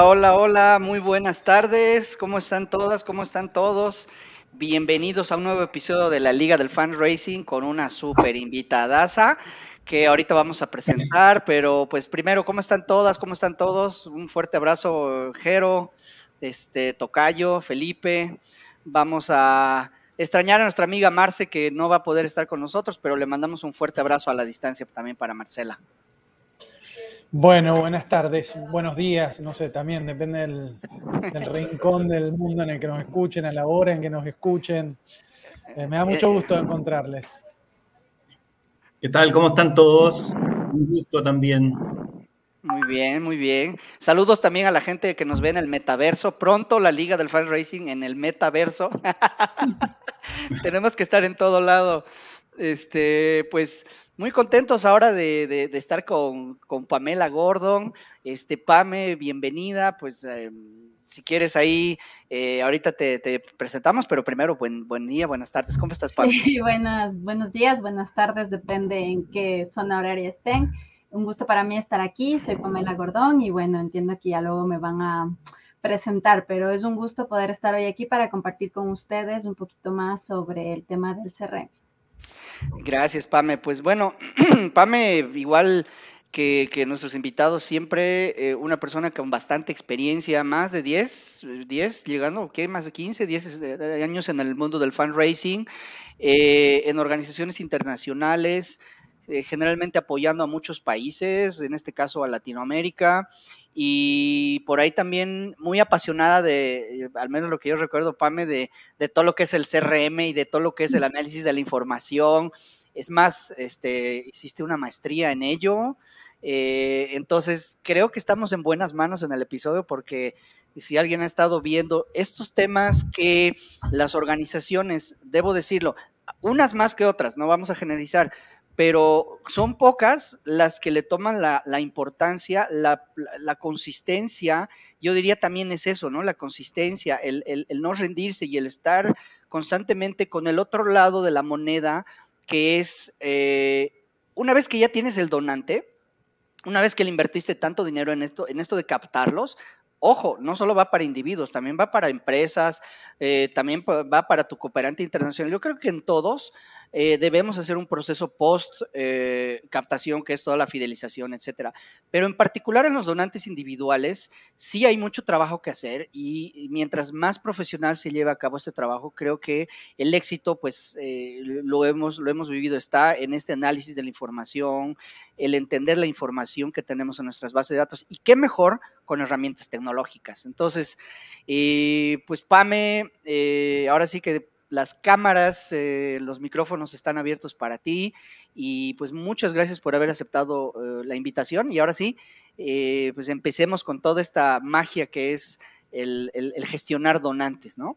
Hola, hola, hola, muy buenas tardes. ¿Cómo están todas? ¿Cómo están todos? Bienvenidos a un nuevo episodio de la Liga del Fan Racing con una super invitadaza que ahorita vamos a presentar, pero pues primero, ¿cómo están todas? ¿Cómo están todos? Un fuerte abrazo, Jero, este, Tocayo, Felipe. Vamos a extrañar a nuestra amiga Marce que no va a poder estar con nosotros, pero le mandamos un fuerte abrazo a la distancia también para Marcela. Bueno, buenas tardes, buenos días, no sé, también depende del, rincón del mundo en el que nos escuchen, a la hora en que nos escuchen. Eh, me da mucho gusto encontrarles. ¿Qué tal? ¿Cómo están todos? Un gusto también. Muy bien, muy bien. Saludos también a la gente que nos ve en el metaverso. Pronto la Liga del Fan Racing en el metaverso. Tenemos que estar en todo lado. Este, pues muy contentos ahora de, estar con, Pamela Gordon. Este, Pame, bienvenida. Pues em, si quieres ahí, eh, ahorita te, presentamos, pero primero, buen, buen día, buenas tardes. ¿Cómo estás, Pame? Buenas, buenos días, buenas tardes, depende en qué zona horaria estén. Un gusto para mí estar aquí. Soy Pamela Gordón y bueno, entiendo que ya luego me van a presentar, pero es un gusto poder estar hoy aquí para compartir con ustedes un poquito más sobre el tema del CRM. Gracias, Pame. Pues bueno, Pame, igual que, nuestros invitados, siempre eh, una persona con bastante experiencia, más de 10, 10 llegando, ¿qué? Más de 15, 10 eh, años en el mundo del fundraising, eh, en organizaciones internacionales, generalmente apoyando a muchos países, en este caso a Latinoamérica, y por ahí también muy apasionada de, eh, al menos lo que yo recuerdo, Pame, de, de, todo lo que es el CRM y de todo lo que es el análisis de la información. Es más, este, hiciste una maestría en ello. Eh, entonces, creo que estamos en buenas manos en el episodio porque si alguien ha estado viendo estos temas que las organizaciones, debo decirlo, unas más que otras, no vamos a generalizar, pero son pocas las que le toman la, importancia, la, consistencia, yo diría también es eso, ¿no? La consistencia, el, no rendirse y el estar constantemente con el otro lado de la moneda, que es, eh, una vez que ya tienes el donante, una vez que le invertiste tanto dinero en esto, en esto de captarlos, ojo, no solo va para individuos, también va para empresas, eh, también va para tu cooperante internacional. Yo creo que en todos eh, debemos hacer un proceso post eh, captación, que es toda la fidelización, etcétera. Pero en particular en los donantes individuales, sí hay mucho trabajo que hacer y mientras más profesional se lleve a cabo este trabajo, creo que el éxito, pues eh, lo, hemos, lo hemos vivido, está en este análisis de la información, el entender la información que tenemos en nuestras bases de datos y qué mejor con herramientas tecnológicas. Entonces, pues Pame, ahora sí que las cámaras, eh, los micrófonos están abiertos para ti y pues muchas gracias por haber aceptado eh, la invitación y ahora sí, eh, pues empecemos con toda esta magia que es el, gestionar donantes, ¿no?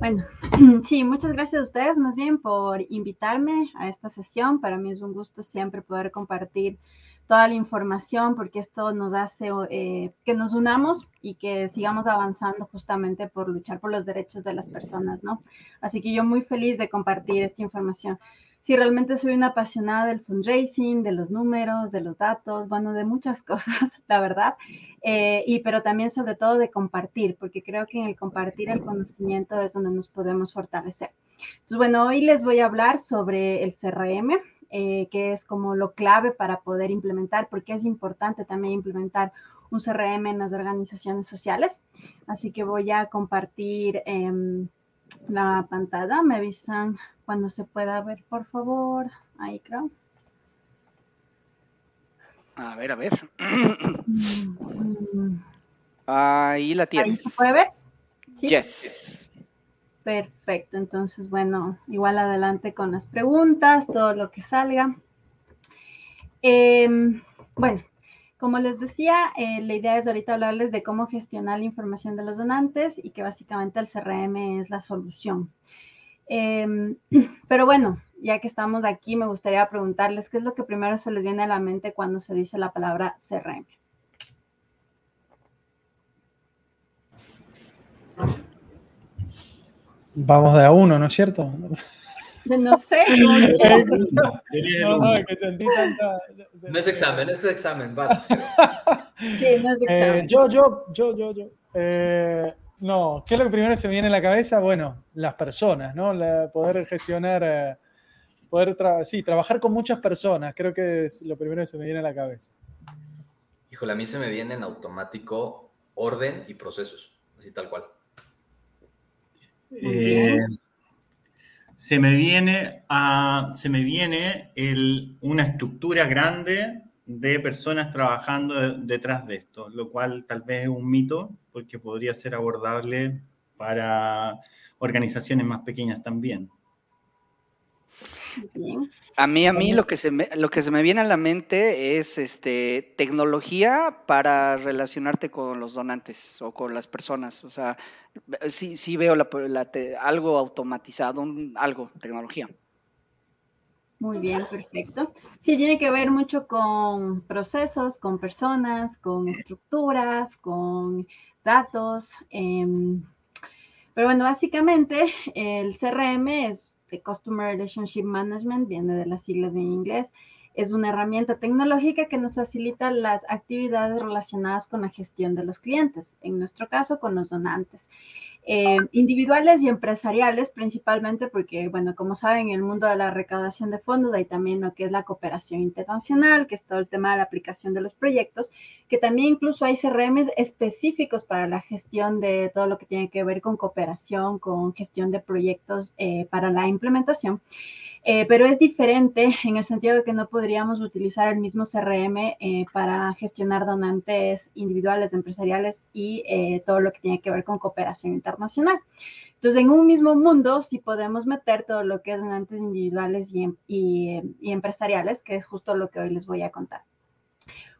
Bueno, sí, muchas gracias a ustedes más bien por invitarme a esta sesión. Para mí es un gusto siempre poder compartir toda la información, porque esto nos hace eh, que nos unamos y que sigamos avanzando justamente por luchar por los derechos de las personas, ¿no? Así que yo muy feliz de compartir esta información. Sí, realmente soy una apasionada del fundraising, de los números, de los datos, bueno, de muchas cosas, la verdad, eh, y pero también sobre todo de compartir, porque creo que en el compartir el conocimiento es donde nos podemos fortalecer. Entonces, bueno, hoy les voy a hablar sobre el CRM, eh, que es como lo clave para poder implementar, porque es importante también implementar un CRM en las organizaciones sociales. Así que voy a compartir em, la pantalla. Me avisan cuando se pueda ver, por favor. Ahí creo. A ver, a ver. Ahí la tienes. ¿Ahí se puede ver? ¿Sí? Yes. Perfecto, entonces bueno, igual adelante con las preguntas, todo lo que salga. Em, bueno, como les decía, eh, la idea es ahorita hablarles de cómo gestionar la información de los donantes y que básicamente el CRM es la solución. Em, pero bueno, ya que estamos aquí, me gustaría preguntarles qué es lo que primero se les viene a la mente cuando se dice la palabra CRM. Vamos de a uno, ¿no es cierto? No sé. No, es examen, es examen, vas. Sí, no es eh, yo, yo, yo, yo, yo. Eh, no, ¿qué es lo que primero se me viene a la cabeza? Bueno, las personas, ¿no? poder gestionar, eh, poder sí, trabajar con muchas personas, creo que es lo primero que se me viene a la cabeza. Híjole, a mí se me viene en automático orden y procesos, así tal cual. Eh, se me viene, a, se me viene una estructura grande de personas trabajando detrás de esto, lo cual tal vez es un mito, porque podría ser abordable para organizaciones más pequeñas también. A mí, a mí lo que se me, lo que se me viene a la mente es este tecnología para relacionarte con los donantes o con las personas. O sea, sí, sí veo algo automatizado, algo, tecnología. Muy bien, perfecto. Sí, tiene que ver mucho con procesos, con personas, con estructuras, con datos. Em, pero bueno, básicamente el CRM es de Customer Relationship Management, viene de las siglas en inglés. Es una herramienta tecnológica que nos facilita las actividades relacionadas con la gestión de los clientes, en nuestro caso con los donantes. Eh, individuales y empresariales principalmente porque, bueno, como saben, en el mundo de la recaudación de fondos hay también lo que es la cooperación internacional, que es todo el tema de la aplicación de los proyectos, que también incluso hay CRMs específicos para la gestión de todo lo que tiene que ver con cooperación, con gestión de proyectos eh, para la implementación. Eh, pero es diferente en el sentido de que no podríamos utilizar el mismo CRM eh, para gestionar donantes individuales, empresariales y eh, todo lo que tiene que ver con cooperación internacional. Entonces, en un mismo mundo sí podemos meter todo lo que es donantes individuales y, y empresariales, que es justo lo que hoy les voy a contar.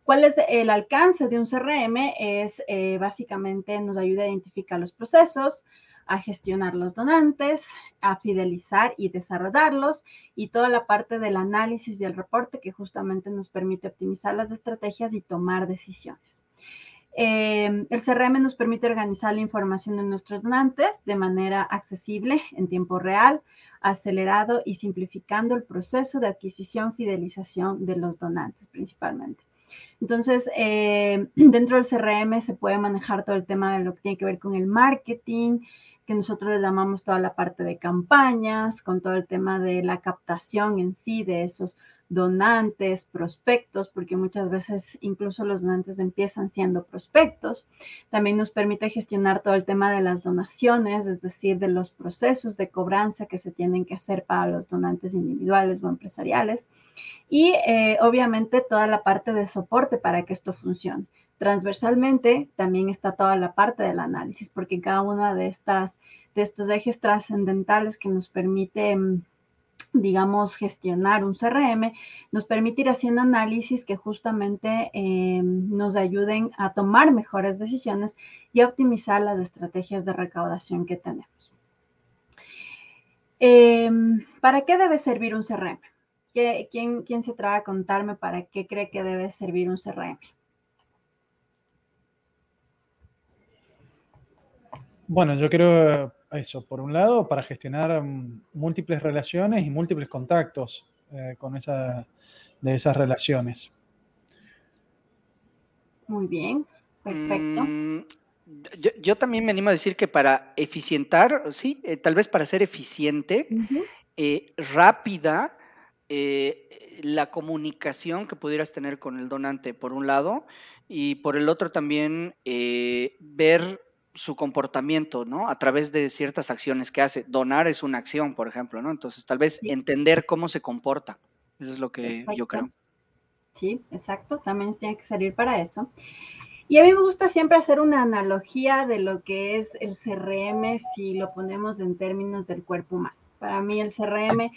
¿Cuál es el alcance de un CRM? Es básicamente nos ayuda a identificar los procesos, a gestionar los donantes, a fidelizar y desarrollarlos y toda la parte del análisis y el reporte que justamente nos permite optimizar las estrategias y tomar decisiones. Eh, el CRM nos permite organizar la información de nuestros donantes de manera accesible en tiempo real, acelerado y simplificando el proceso de adquisición, fidelización de los donantes principalmente. Entonces, eh, dentro del CRM se puede manejar todo el tema de lo que tiene que ver con el marketing, que nosotros le llamamos toda la parte de campañas, con todo el tema de la captación en sí de esos donantes, prospectos, porque muchas veces incluso los donantes empiezan siendo prospectos. También nos permite gestionar todo el tema de las donaciones, es decir, de los procesos de cobranza que se tienen que hacer para los donantes individuales o empresariales. Y eh, obviamente toda la parte de soporte para que esto funcione. Transversalmente también está toda la parte del análisis, porque cada una de estas de estos ejes trascendentales que nos permite mm, digamos, gestionar un CRM, nos permite ir haciendo análisis que justamente eh, nos ayuden a tomar mejores decisiones y a optimizar las estrategias de recaudación que tenemos. Em, ¿Para qué debe servir un CRM? ¿Quién, ¿Quién se trata a contarme para qué cree que debe servir un CRM? Bueno, yo creo eso, por un lado, para gestionar mm, múltiples relaciones y múltiples contactos eh, con esa, de esas relaciones. Muy bien, perfecto. Mm, yo, también me animo a decir que para eficientar, sí, eh, tal vez para ser eficiente, eh, rápida, la comunicación que pudieras tener con el donante, por un lado, y por el otro también ver su comportamiento, ¿no? A través de ciertas acciones que hace. Donar es una acción, por ejemplo, ¿no? Entonces, tal vez entender cómo se comporta. Eso es lo que yo creo. Sí, exacto. También tiene que salir para eso. Y a mí me gusta siempre hacer una analogía de lo que es el CRM si lo ponemos en términos del cuerpo humano. Para mí el CRM,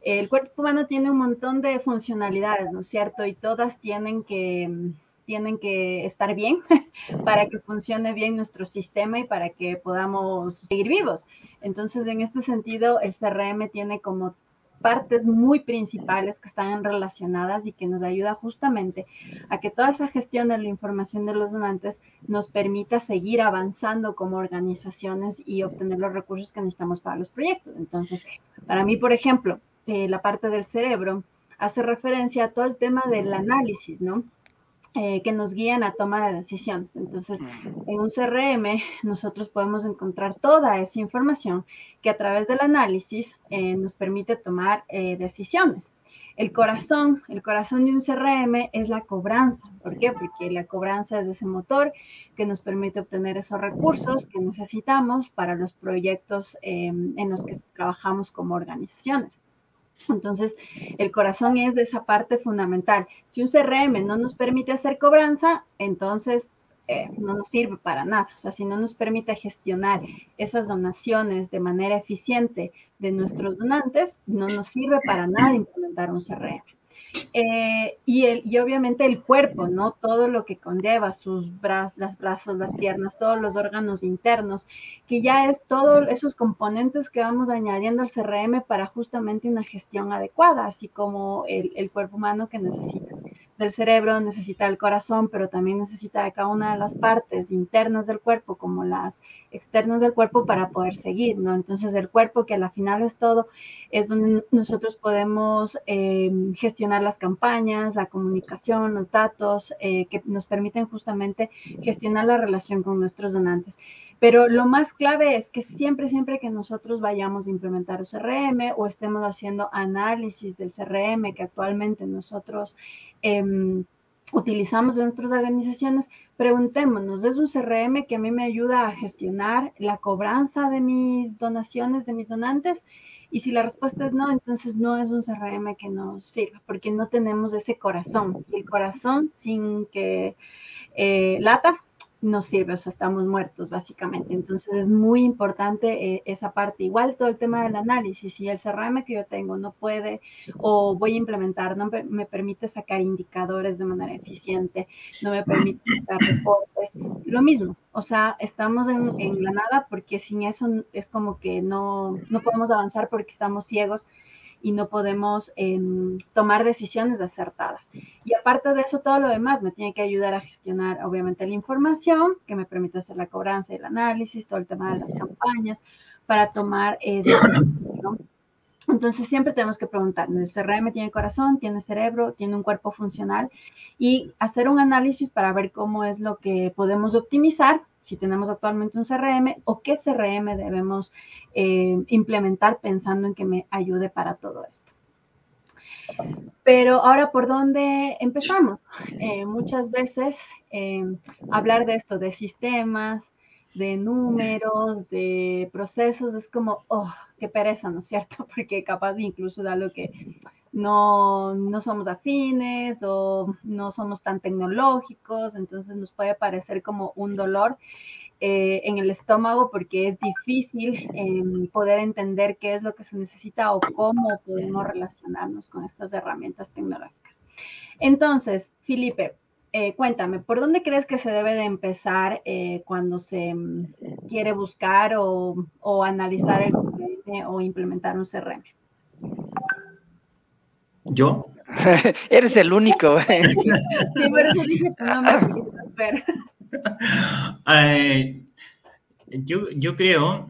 el cuerpo humano tiene un montón de funcionalidades, ¿no es cierto? Y todas tienen que tienen que estar bien para que funcione bien nuestro sistema y para que podamos seguir vivos. Entonces, en este sentido, el CRM tiene como partes muy principales que están relacionadas y que nos ayuda justamente a que toda esa gestión de la información de los donantes nos permita seguir avanzando como organizaciones y obtener los recursos que necesitamos para los proyectos. Entonces, para mí, por ejemplo, eh, la parte del cerebro hace referencia a todo el tema del análisis, ¿no? Eh, que nos guían a tomar de decisiones. Entonces, en un CRM nosotros podemos encontrar toda esa información que a través del análisis eh, nos permite tomar eh, decisiones. El corazón, el corazón de un CRM es la cobranza. ¿Por qué? Porque la cobranza es ese motor que nos permite obtener esos recursos que necesitamos para los proyectos en los que trabajamos como organizaciones. Entonces, el corazón es de esa parte fundamental. Si un CRM no nos permite hacer cobranza, entonces eh, no nos sirve para nada. O sea, si no nos permite gestionar esas donaciones de manera eficiente de nuestros donantes, no nos sirve para nada implementar un CRM. Eh, y, el, y obviamente el cuerpo, ¿no? Todo lo que conlleva, sus brazos, las piernas, todos los órganos internos, que ya es todos esos componentes que vamos añadiendo al CRM para justamente una gestión adecuada, así como el, el cuerpo humano que necesita del cerebro, necesita el corazón, pero también necesita de cada una de las partes internas del cuerpo, como las externas del cuerpo, para poder seguir, ¿no? Entonces el cuerpo, que al final es todo, es donde nosotros podemos em, gestionar las campañas, la comunicación, los datos, eh, que nos permiten justamente gestionar la relación con nuestros donantes. Pero lo más clave es que siempre, siempre que nosotros vayamos a implementar un CRM o estemos haciendo análisis del CRM que actualmente nosotros em, utilizamos en nuestras organizaciones, preguntémonos, ¿es un CRM que a mí me ayuda a gestionar la cobranza de mis donaciones, de mis donantes? Y si la respuesta es no, entonces no es un CRM que nos sirva, porque no tenemos ese corazón. Y el corazón sin que eh, lata no sirve, o sea, estamos muertos básicamente. Entonces es muy importante eh, esa parte.Igual todo el tema del análisis, si el CRM que yo tengo no puede o voy a implementar, no me permite sacar indicadores de manera eficiente, no me permite sacar reportes, lo mismo. O sea, estamos en, en la nada porque sin eso es como que no, no podemos avanzar porque estamos ciegos y no podemos em, tomar decisiones acertadas. Y aparte de eso, todo lo demás me tiene que ayudar a gestionar, obviamente, la información que me permite hacer la cobranza y el análisis, todo el tema de las campañas, para tomar eh, decisiones. Entonces siempre tenemos que preguntarnos, ¿el CRM tiene corazón, tiene cerebro, tiene un cuerpo funcional? Y hacer un análisis para ver cómo es lo que podemos optimizar si tenemos actualmente un CRM o qué CRM debemos eh, implementar pensando en que me ayude para todo esto. Pero ahora, ¿por dónde empezamos? Eh, muchas veces eh, hablar de esto, de sistemas, de números, de procesos, es como, oh, qué pereza, ¿no es cierto? Porque capaz incluso da lo que no, no somos afines o no somos tan tecnológicos, entonces nos puede parecer como un dolor eh, en el estómago porque es difícil em, poder entender qué es lo que se necesita o cómo podemos relacionarnos con estas herramientas tecnológicas. Entonces, Felipe, eh, cuéntame, ¿por dónde crees que se debe de empezar eh, cuando se mm, quiere buscar o, o analizar el o implementar un CRM? ¿Yo? Eres el único. sí, por eso dije tu nombre, yo, yo creo,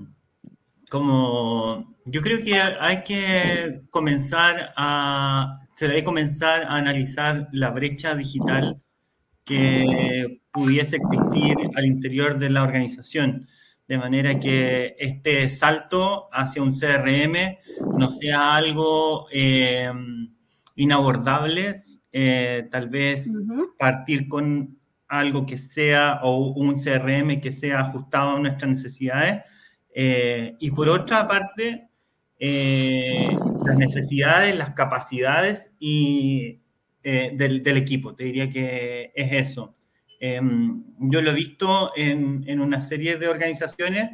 como, yo creo que hay que comenzar a, se debe comenzar a analizar la brecha digital que pudiese existir al interior de la organización, de manera que este salto hacia un CRM no sea algo eh, inabordable, eh, tal vez partir con algo que sea o un CRM que sea ajustado a nuestras necesidades. Eh, y por otra parte, eh, las necesidades, las capacidades y, del, del, equipo. Te diría que es eso. Em, yo lo he visto en, en, una serie de organizaciones.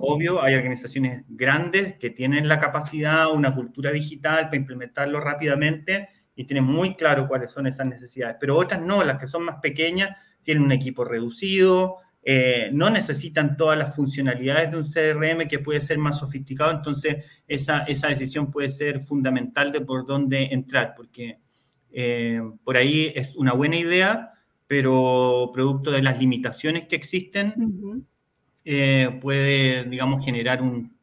Obvio, hay organizaciones grandes que tienen la capacidad, una cultura digital para implementarlo rápidamente y tienen muy claro cuáles son esas necesidades. Pero otras no, las que son más pequeñas, tienen un equipo reducido, eh, no necesitan todas las funcionalidades de un CRM que puede ser más sofisticado. Entonces, esa, esa decisión puede ser fundamental de por dónde entrar, porque eh, por ahí es una buena idea pero producto de las limitaciones que existen, eh, puede, digamos, generar un,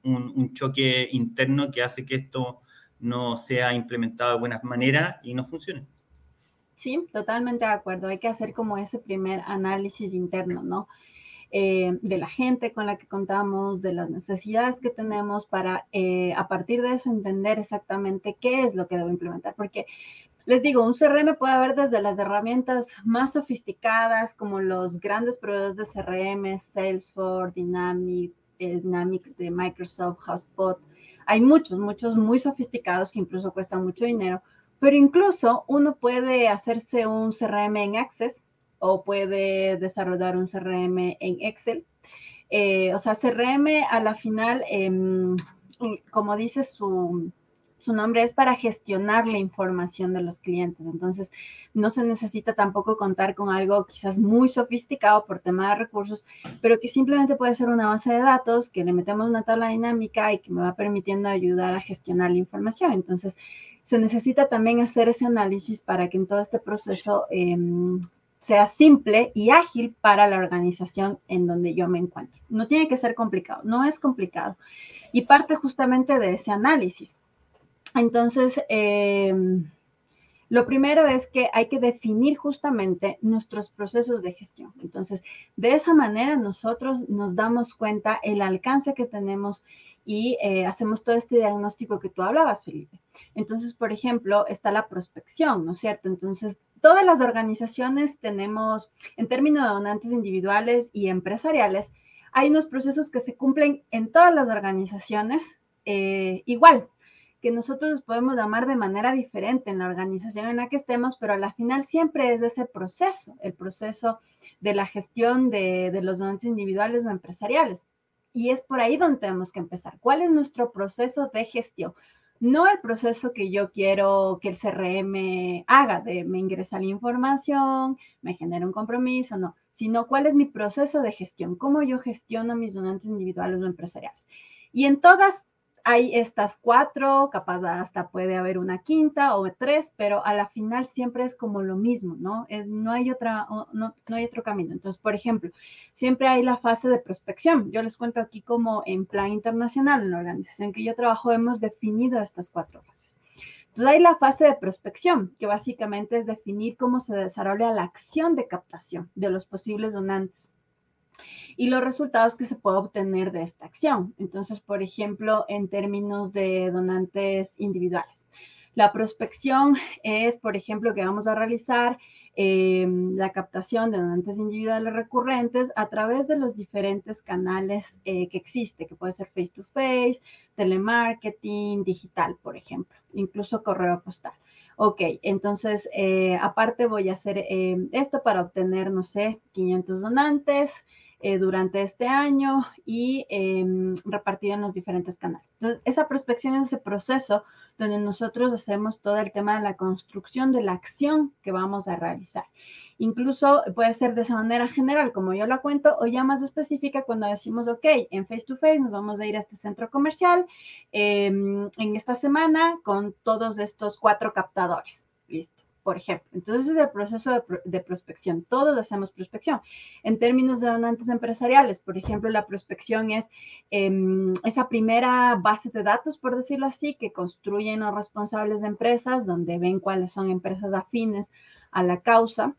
choque interno que hace que esto no sea implementado de buena manera y no funcione. Sí, totalmente de acuerdo. Hay que hacer como ese primer análisis interno, ¿no? Eh, de la gente con la que contamos, de las necesidades que tenemos para eh, a partir de eso entender exactamente qué es lo que debo implementar. Porque les digo, un CRM puede haber desde las herramientas más sofisticadas como los grandes proveedores de CRM, Salesforce, Dynamics, eh, Dynamics de Microsoft, HubSpot. Hay muchos, muchos muy sofisticados que incluso cuestan mucho dinero, pero incluso uno puede hacerse un CRM en Access o puede desarrollar un CRM en Excel. Eh, o sea, CRM a la final, em, como dice su, su nombre, es para gestionar la información de los clientes. Entonces, no se necesita tampoco contar con algo quizás muy sofisticado por tema de recursos, pero que simplemente puede ser una base de datos que le metemos una tabla dinámica y que me va permitiendo ayudar a gestionar la información. Entonces, se necesita también hacer ese análisis para que en todo este proceso em, sea simple y ágil para la organización en donde yo me encuentro. No tiene que ser complicado, no es complicado. Y parte justamente de ese análisis. Entonces, em, lo primero es que hay que definir justamente nuestros procesos de gestión. Entonces, de esa manera nosotros nos damos cuenta el alcance que tenemos y eh, hacemos todo este diagnóstico que tú hablabas, Felipe. Entonces, por ejemplo, está la prospección, ¿no es cierto? Entonces, todas las organizaciones tenemos, en términos de donantes individuales y empresariales, hay unos procesos que se cumplen en todas las organizaciones eh, igual, que nosotros podemos llamar de manera diferente en la organización en la que estemos, pero a la final siempre es ese proceso, el proceso de la gestión de, los donantes individuales o empresariales. Y es por ahí donde tenemos que empezar. ¿Cuál es nuestro proceso de gestión? no el proceso que yo quiero que el CRM haga, de me ingresa la información, me genera un compromiso, no, sino cuál es mi proceso de gestión, cómo yo gestiono mis donantes individuales o empresariales. Y en todas hay estas cuatro, capaz hasta puede haber una quinta o tres, pero a la final siempre es como lo mismo, ¿no? No, hay otra, no hay otro camino. Entonces, por ejemplo, siempre hay la fase de prospección. Yo les cuento aquí como en plan internacional, en la organización que yo trabajo, hemos definido estas cuatro fases. Entonces hay la fase de prospección, que básicamente es definir cómo se desarrolla la acción de captación de los posibles donantes y los resultados que se puede obtener de esta acción. Entonces, por ejemplo, en términos de donantes individuales. La prospección es, por ejemplo, que vamos a realizar em, la captación de donantes individuales recurrentes a través de los diferentes canales eh, que existe, que puede ser face to face, telemarketing, digital, por ejemplo, incluso correo postal. Ok, entonces, eh, aparte voy a hacer em, esto para obtener, no sé, 500 donantes, eh, durante este año y eh, repartido en los diferentes canales. Entonces, esa prospección es ese proceso donde nosotros hacemos todo el tema de la construcción de la acción que vamos a realizar. Incluso puede ser de esa manera general, como yo la cuento, o ya más específica cuando decimos, ok, en face to face nos vamos a ir a este centro comercial em, en esta semana con todos estos cuatro captadores. Por ejemplo. Entonces, es el proceso de, prospección. Todos hacemos prospección. En términos de donantes empresariales, por ejemplo, la prospección es em, esa primera base de datos, por decirlo así, que construyen los responsables de empresas, donde ven cuáles son empresas afines a la causa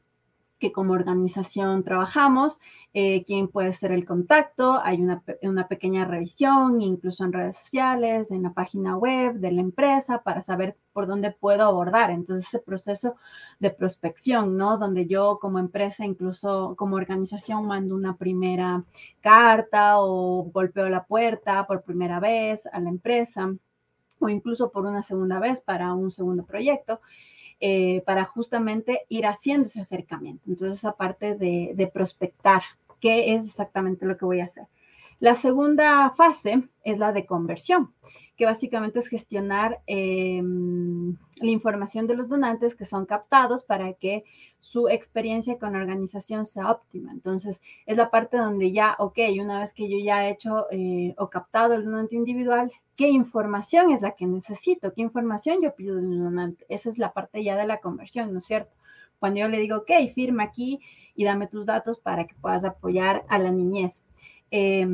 que como organización trabajamos, eh, quién puede ser el contacto, hay una, una, pequeña revisión, incluso en redes sociales, en la página web de la empresa, para saber por dónde puedo abordar. Entonces, ese proceso de prospección, ¿no? Donde yo como empresa, incluso como organización, mando una primera carta o golpeo la puerta por primera vez a la empresa o incluso por una segunda vez para un segundo proyecto. Eh, para justamente ir haciendo ese acercamiento. Entonces, aparte de, de prospectar, ¿qué es exactamente lo que voy a hacer? La segunda fase es la de conversión que básicamente es gestionar em, la información de los donantes que son captados para que su experiencia con la organización sea óptima. Entonces, es la parte donde ya, ok, una vez que yo ya he hecho eh, o captado el donante individual, ¿qué información es la que necesito? ¿Qué información yo pido del donante? Esa es la parte ya de la conversión, ¿no es cierto? Cuando yo le digo, ok, firma aquí y dame tus datos para que puedas apoyar a la niñez. Eh,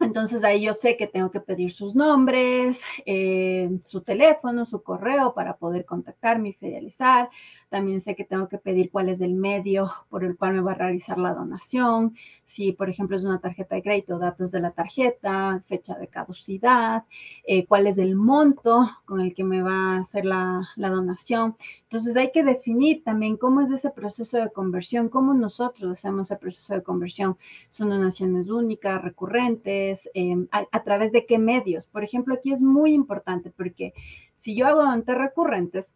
entonces ahí yo sé que tengo que pedir sus nombres, eh, su teléfono, su correo para poder contactarme y fidelizar. también sé que tengo que pedir cuál es el medio por el cual me va a realizar la donación, si por ejemplo es una tarjeta de crédito, datos de la tarjeta, fecha de caducidad, eh, cuál es el monto con el que me va a hacer la, la donación. Entonces hay que definir también cómo es ese proceso de conversión, cómo nosotros hacemos el proceso de conversión. Son donaciones únicas, recurrentes, em, a, través de qué medios. Por ejemplo, aquí es muy importante porque si yo hago donantes recurrentes,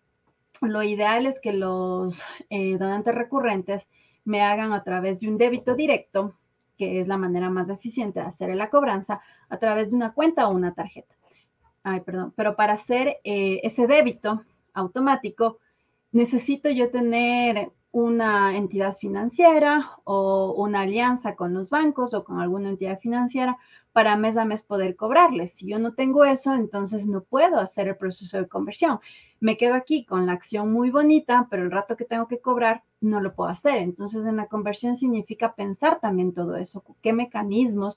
lo ideal es que los eh, donantes recurrentes me hagan a través de un débito directo, que es la manera más eficiente de hacer la cobranza, a través de una cuenta o una tarjeta. Ay, perdón, pero para hacer eh, ese débito automático, necesito yo tener una entidad financiera o una alianza con los bancos o con alguna entidad financiera para mes a mes poder cobrarles. Si yo no tengo eso, entonces no puedo hacer el proceso de conversión. Me quedo aquí con la acción muy bonita, pero el rato que tengo que cobrar no lo puedo hacer. Entonces en la conversión significa pensar también todo eso, qué mecanismos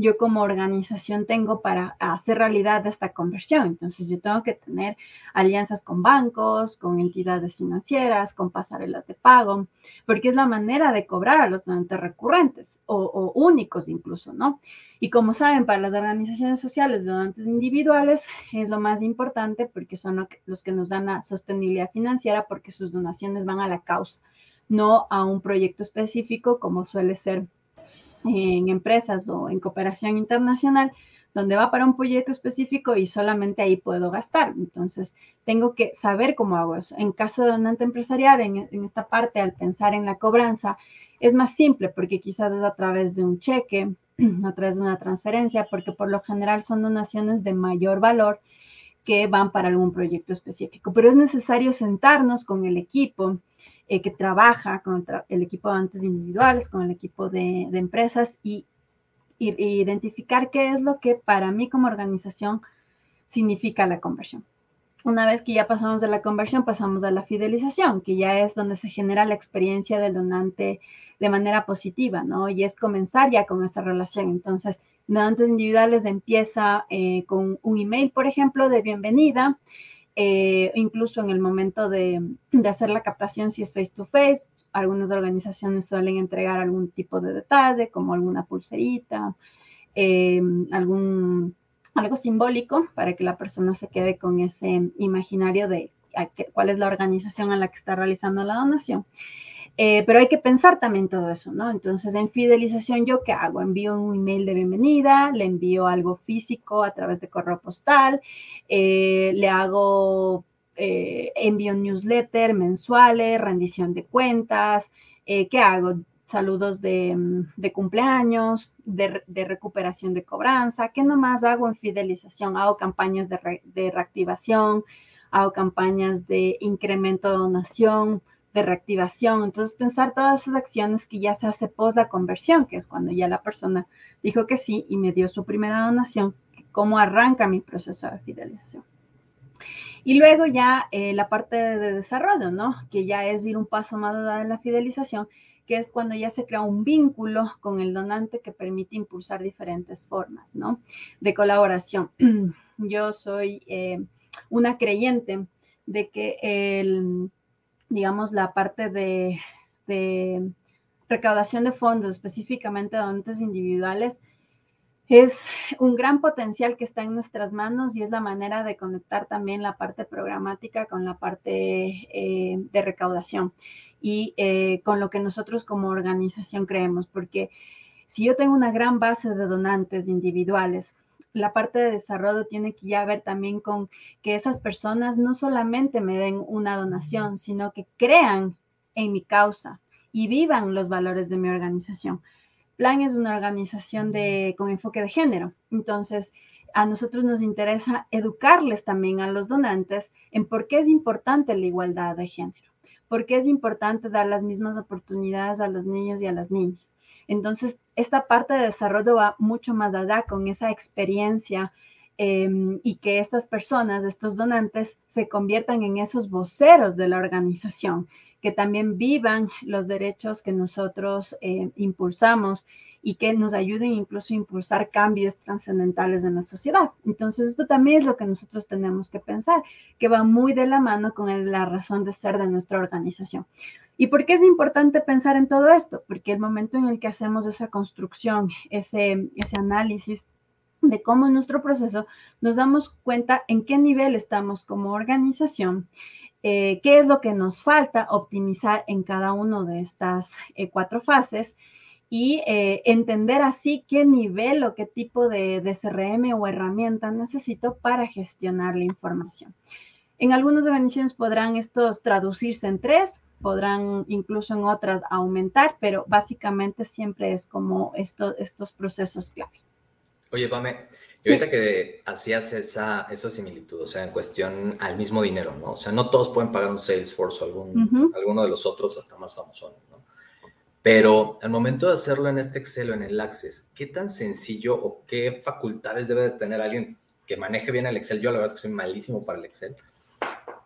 yo como organización tengo para hacer realidad esta conversión. Entonces yo tengo que tener alianzas con bancos, con entidades financieras, con pasarelas de pago, porque es la manera de cobrar a los donantes recurrentes o, únicos incluso, ¿no? Y como saben, para las organizaciones sociales, donantes individuales es lo más importante porque son los que nos dan la sostenibilidad financiera porque sus donaciones van a la causa, no a un proyecto específico como suele ser en empresas o en cooperación internacional, donde va para un proyecto específico y solamente ahí puedo gastar. Entonces, tengo que saber cómo hago eso. En caso de donante empresarial, en, en esta parte, al pensar en la cobranza, es más simple porque quizás es a través de un cheque, a través de una transferencia, porque por lo general son donaciones de mayor valor que van para algún proyecto específico. Pero es necesario sentarnos con el equipo eh, que trabaja con el equipo de donantes individuales, con el equipo de, empresas y, identificar qué es lo que para mí como organización significa la conversión. Una vez que ya pasamos de la conversión, pasamos a la fidelización, que ya es donde se genera la experiencia del donante de manera positiva, ¿no? Y es comenzar ya con esa relación. Entonces, donantes individuales empieza eh, con un email, por ejemplo, de bienvenida, eh, incluso en el momento de, hacer la captación, si es face to face, algunas organizaciones suelen entregar algún tipo de detalle, como alguna pulserita, eh, algún, algo simbólico para que la persona se quede con ese imaginario de cuál es la organización a la que está realizando la donación. Eh, pero hay que pensar también todo eso, ¿no? Entonces, en fidelización, ¿yo qué hago? Envío un email de bienvenida, le envío algo físico a través de correo postal, eh, le hago, eh, envío newsletter mensuales, rendición de cuentas, ¿qué hago? Saludos de, mm, cumpleaños, de, recuperación de cobranza, ¿qué nomás hago en fidelización? Hago campañas de, de reactivación, hago campañas de incremento de donación, de reactivación. Entonces, pensar todas esas acciones que ya se hace post la conversión, que es cuando ya la persona dijo que sí y me dio su primera donación, cómo arranca mi proceso de fidelización. Y luego ya eh, la parte de desarrollo, ¿no? Que ya es ir un paso más allá de la fidelización, que es cuando ya se crea un vínculo con el donante que permite impulsar diferentes formas, ¿no? De colaboración. Yo soy eh, una creyente de que el digamos, la parte de, recaudación de fondos, específicamente donantes individuales, es un gran potencial que está en nuestras manos y es la manera de conectar también la parte programática con la parte eh, de recaudación y eh, con lo que nosotros como organización creemos, porque si yo tengo una gran base de donantes individuales, la parte de desarrollo tiene que ya ver también con que esas personas no solamente me den una donación, sino que crean en mi causa y vivan los valores de mi organización. Plan es una organización de, con enfoque de género. Entonces, a nosotros nos interesa educarles también a los donantes en por qué es importante la igualdad de género, por qué es importante dar las mismas oportunidades a los niños y a las niñas entonces, esta parte de desarrollo va mucho más allá con esa experiencia em, y que estas personas, estos donantes, se conviertan en esos voceros de la organización, que también vivan los derechos que nosotros eh, impulsamos y que nos ayuden incluso a impulsar cambios trascendentales en la sociedad. Entonces, esto también es lo que nosotros tenemos que pensar, que va muy de la mano con la razón de ser de nuestra organización. ¿Y por qué es importante pensar en todo esto? Porque el momento en el que hacemos esa construcción, ese, análisis, de cómo en nuestro proceso nos damos cuenta en qué nivel estamos como organización, eh, qué es lo que nos falta optimizar en cada una de estas eh, cuatro fases y eh, entender así qué nivel o qué tipo de, de CRM o herramienta necesito para gestionar la información. En algunas organizaciones podrán estos traducirse en tres, podrán incluso en otras aumentar, pero básicamente siempre es como estos procesos claves. Oye, Pame, y ahorita que hacías esa, esa similitud, o sea, en cuestión al mismo dinero, ¿no? O sea, no todos pueden pagar un Salesforce o algún, alguno de los otros hasta más famosos, ¿no? Pero al momento de hacerlo en este Excel o en el Access, ¿qué tan sencillo o qué facultades debe de tener alguien que maneje bien el Excel? Yo la verdad es que soy malísimo para el Excel,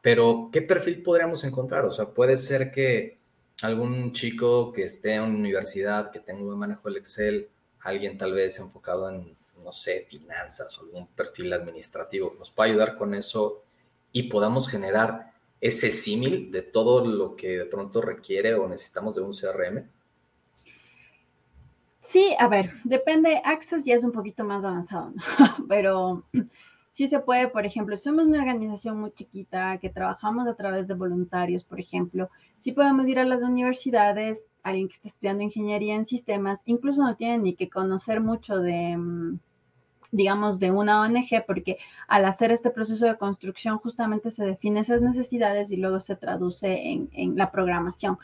pero ¿qué perfil podríamos encontrar? O sea, puede ser que algún chico que esté en una universidad, que tenga un buen manejo del Excel, alguien tal vez enfocado en no sé, finanzas o algún perfil administrativo, nos puede ayudar con eso y podamos generar ese símil de todo lo que de pronto requiere o necesitamos de un CRM? Sí, a ver, depende, Access ya es un poquito más avanzado, ¿no? pero sí se puede, por ejemplo, somos una organización muy chiquita que trabajamos a través de voluntarios, por ejemplo, sí podemos ir a las universidades, alguien que esté estudiando ingeniería en sistemas, incluso no tiene ni que conocer mucho de mm, digamos, de una ONG, porque al hacer este proceso de construcción justamente se define esas necesidades y luego se traduce en, la programación.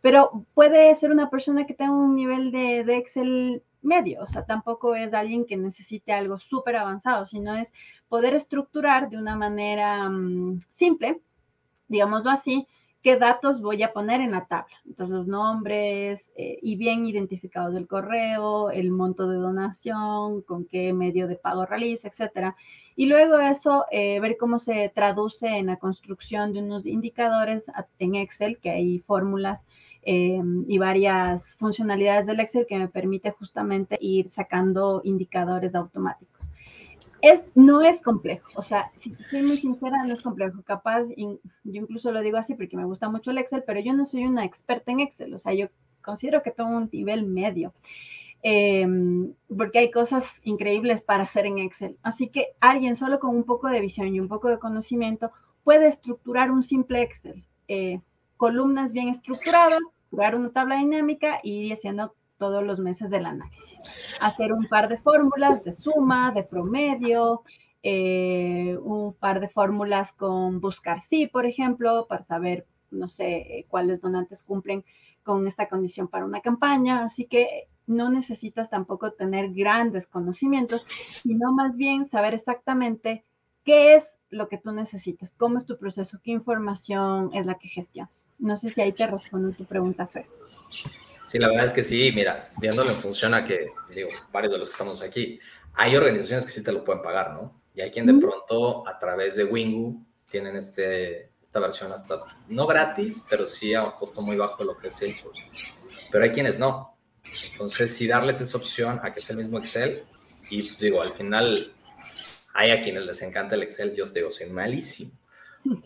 Pero puede ser una persona que tenga un nivel de, Excel medio, o sea, tampoco es alguien que necesite algo súper avanzado, sino es poder estructurar de una manera mm, simple, digámoslo así, qué datos voy a poner en la tabla. Entonces, los nombres eh, y bien identificados del correo, el monto de donación, con qué medio de pago realiza, etcétera. Y luego eso, eh, ver cómo se traduce en la construcción de unos indicadores en Excel, que hay fórmulas eh, y varias funcionalidades del Excel que me permite justamente ir sacando indicadores automáticos no es complejo, o sea, si soy muy sincera, no es complejo. Capaz, yo incluso lo digo así porque me gusta mucho el Excel, pero yo no soy una experta en Excel, o sea, yo considero que tengo un nivel medio, em, porque hay cosas increíbles para hacer en Excel. Así que alguien solo con un poco de visión y un poco de conocimiento puede estructurar un simple Excel, eh, columnas bien estructuradas, crear una tabla dinámica y ir haciendo todos los meses del análisis hacer un par de fórmulas de suma, de promedio, eh, un par de fórmulas con buscar sí, por ejemplo, para saber, no sé, cuáles donantes cumplen con esta condición para una campaña. Así que no necesitas tampoco tener grandes conocimientos, sino más bien saber exactamente qué es lo que tú necesitas, cómo es tu proceso, qué información es la que gestionas. No sé si ahí te respondo tu pregunta, Fer. Sí, la verdad es que sí, mira, viéndolo en función a que, digo, varios de los que estamos aquí, hay organizaciones que sí te lo pueden pagar, ¿no? Y hay quien de pronto a través de Wingu tienen este, esta versión hasta, no gratis, pero sí a un costo muy bajo de lo que es Salesforce. Pero hay quienes no. Entonces, sí darles esa opción a que sea el mismo Excel, y pues, digo, al final hay a quienes les encanta el Excel, yo os digo, soy malísimo,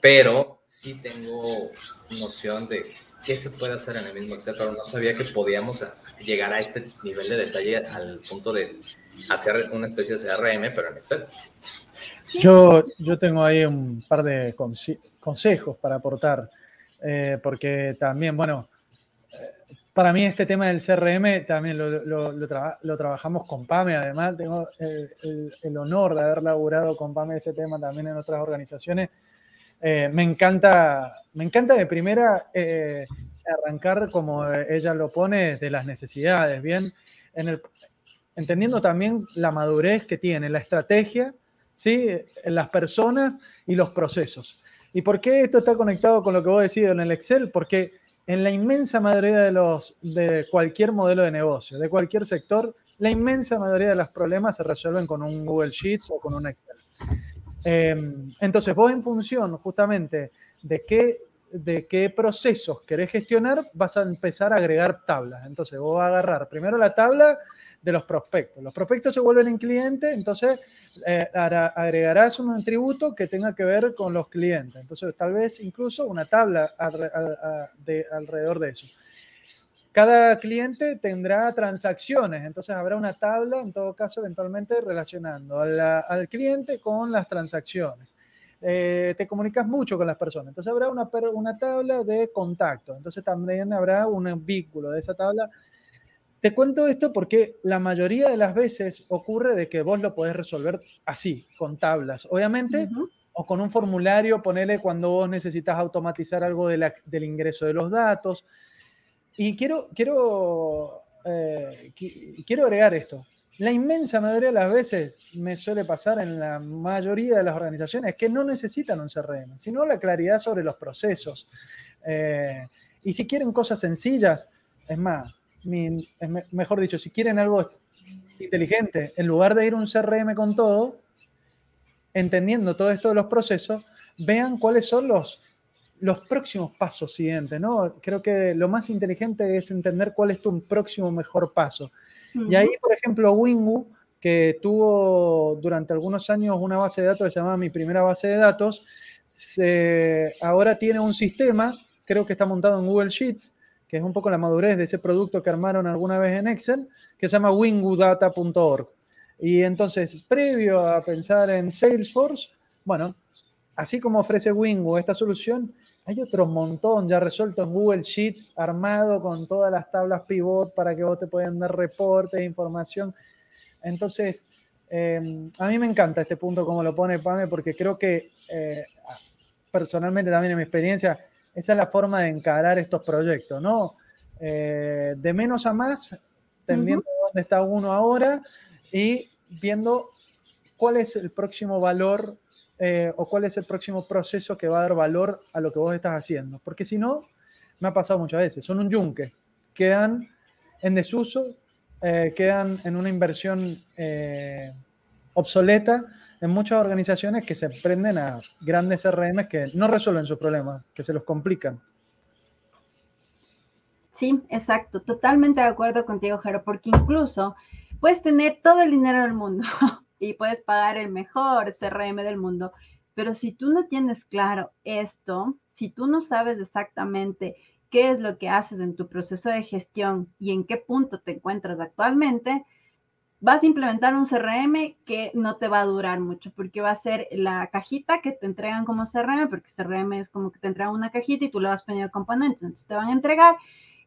pero sí tengo noción de qué se puede hacer en el mismo Excel, pero no sabía que podíamos llegar a este nivel de detalle al punto de hacer una especie de CRM, pero en Excel. Yo, yo tengo ahí un par de consejos para aportar, eh, porque también, bueno, eh, para mí este tema del CRM también lo, lo, trabajamos con PAME, además tengo el, el, honor de haber laburado con PAME este tema también en otras organizaciones eh, me, encanta, me encanta de primera eh, arrancar como ella lo pone de las necesidades, bien, en el, entendiendo también la madurez que tiene, la estrategia, ¿sí? las personas y los procesos. ¿Y por qué esto está conectado con lo que vos decís en el Excel? Porque en la inmensa mayoría de, los, de cualquier modelo de negocio, de cualquier sector, la inmensa mayoría de los problemas se resuelven con un Google Sheets o con un Excel. Em, entonces, vos en función justamente de qué, de qué procesos querés gestionar, vas a empezar a agregar tablas. Entonces, vos vas a agarrar primero la tabla de los prospectos. Los prospectos se vuelven en cliente, entonces eh, agregarás un tributo que tenga que ver con los clientes. Entonces, tal vez incluso una tabla de, alrededor de eso. Cada cliente tendrá transacciones, entonces habrá una tabla, en todo caso, eventualmente relacionando al cliente con las transacciones. Eh, te comunicas mucho con las personas, entonces habrá una, una tabla de contacto, entonces también habrá un vínculo de esa tabla te cuento esto porque la mayoría de las veces ocurre de que vos lo podés resolver así, con tablas, obviamente, o con un formulario, ponele cuando vos necesitas automatizar algo del ingreso de los datos. Y quiero, quiero, eh, quiero agregar esto. La inmensa mayoría de las veces me suele pasar en la mayoría de las organizaciones que no necesitan un CRM, sino la claridad sobre los procesos. Eh, y si quieren cosas sencillas, es más, mejor dicho, si quieren algo inteligente, en lugar de ir un CRM con todo, entendiendo todo esto de los procesos, vean cuáles son los, los próximos pasos siguientes, ¿no? Creo que lo más inteligente es entender cuál es tu próximo mejor paso. Y ahí, por ejemplo, Wingu, que tuvo durante algunos años una base de datos que se llamaba Mi Primera Base de Datos, ahora tiene un sistema, creo que está montado en Google Sheets, que es un poco la madurez de ese producto que armaron alguna vez en Excel, que se llama wingudata.org. Y entonces, previo a pensar en Salesforce, bueno, así como ofrece Wingu esta solución, hay otro montón ya resuelto en Google Sheets, armado con todas las tablas pivot para que vos te puedan dar reportes, información. Entonces, em, a mí me encanta este punto como lo pone Pame, porque creo que eh, personalmente también en mi experiencia, esa es la forma de encarar estos proyectos, ¿no? Eh, de menos a más, entendiendo dónde está uno ahora y viendo cuál es el próximo valor eh, o cuál es el próximo proceso que va a dar valor a lo que vos estás haciendo. Porque si no, me ha pasado muchas veces, son un yunque, quedan en desuso, eh, quedan en una inversión obsoleta en muchas organizaciones que se prenden a grandes CRM que no resuelven sus problemas, que se los complican. Sí, exacto, totalmente de acuerdo contigo, Jero, porque incluso puedes tener todo el dinero del mundo y puedes pagar el mejor CRM del mundo, pero si tú no tienes claro esto, si tú no sabes exactamente qué es lo que haces en tu proceso de gestión y en qué punto te encuentras actualmente, vas a implementar un CRM que no te va a durar mucho, porque va a ser la cajita que te entregan como CRM, porque CRM es como que te entregan una cajita y tú le vas poniendo componentes, entonces te van a entregar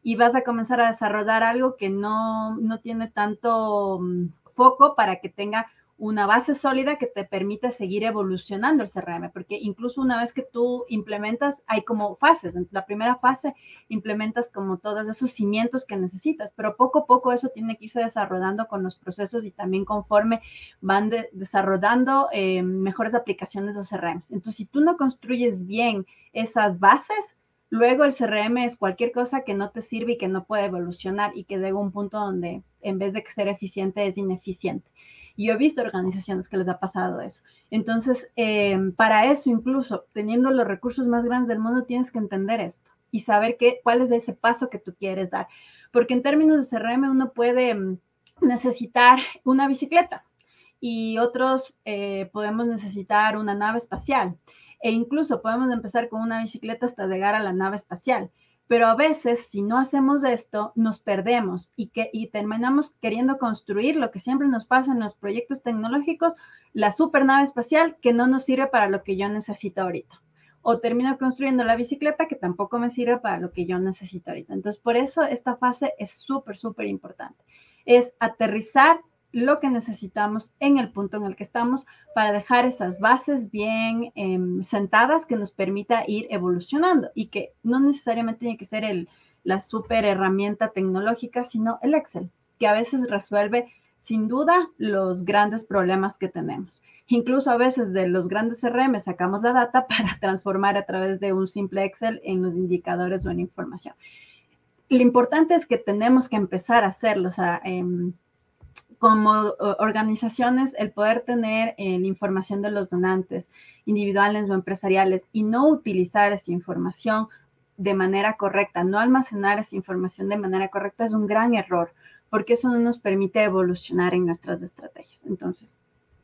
y vas a comenzar a desarrollar algo que no, no tiene tanto mm, foco para que tenga una base sólida que te permite seguir evolucionando el CRM, porque incluso una vez que tú implementas, hay como fases. En la primera fase implementas como todos esos cimientos que necesitas, pero poco a poco eso tiene que irse desarrollando con los procesos y también conforme van desarrollando eh, mejores aplicaciones de CRM. Entonces, si tú no construyes bien esas bases, Luego el CRM es cualquier cosa que no te sirve y que no puede evolucionar y que llega un punto donde en vez de ser eficiente es ineficiente. Y yo he visto organizaciones que les ha pasado eso. Entonces, eh, para eso incluso, teniendo los recursos más grandes del mundo, tienes que entender esto y saber qué, cuál es ese paso que tú quieres dar. Porque en términos de CRM uno puede mm, necesitar una bicicleta y otros eh, podemos necesitar una nave espacial e incluso podemos empezar con una bicicleta hasta llegar a la nave espacial. Pero a veces, si no hacemos esto, nos perdemos y, que, y terminamos queriendo construir lo que siempre nos pasa en los proyectos tecnológicos, la supernave espacial que no nos sirve para lo que yo necesito ahorita. O termino construyendo la bicicleta que tampoco me sirve para lo que yo necesito ahorita. Entonces, por eso esta fase es súper, súper importante. Es aterrizar lo que necesitamos en el punto en el que estamos para dejar esas bases bien em, sentadas que nos permita ir evolucionando y que no necesariamente tiene que ser la super herramienta tecnológica, sino el Excel, que a veces resuelve sin duda los grandes problemas que tenemos. Incluso a veces de los grandes CRM sacamos la data para transformar a través de un simple Excel en los indicadores o en información. Lo importante es que tenemos que empezar a hacerlo, o sea, em, como organizaciones el poder tener eh, la información de los donantes individuales o empresariales y no utilizar esa información de manera correcta, no almacenar esa información de manera correcta es un gran error, porque eso no nos permite evolucionar en nuestras estrategias. Entonces,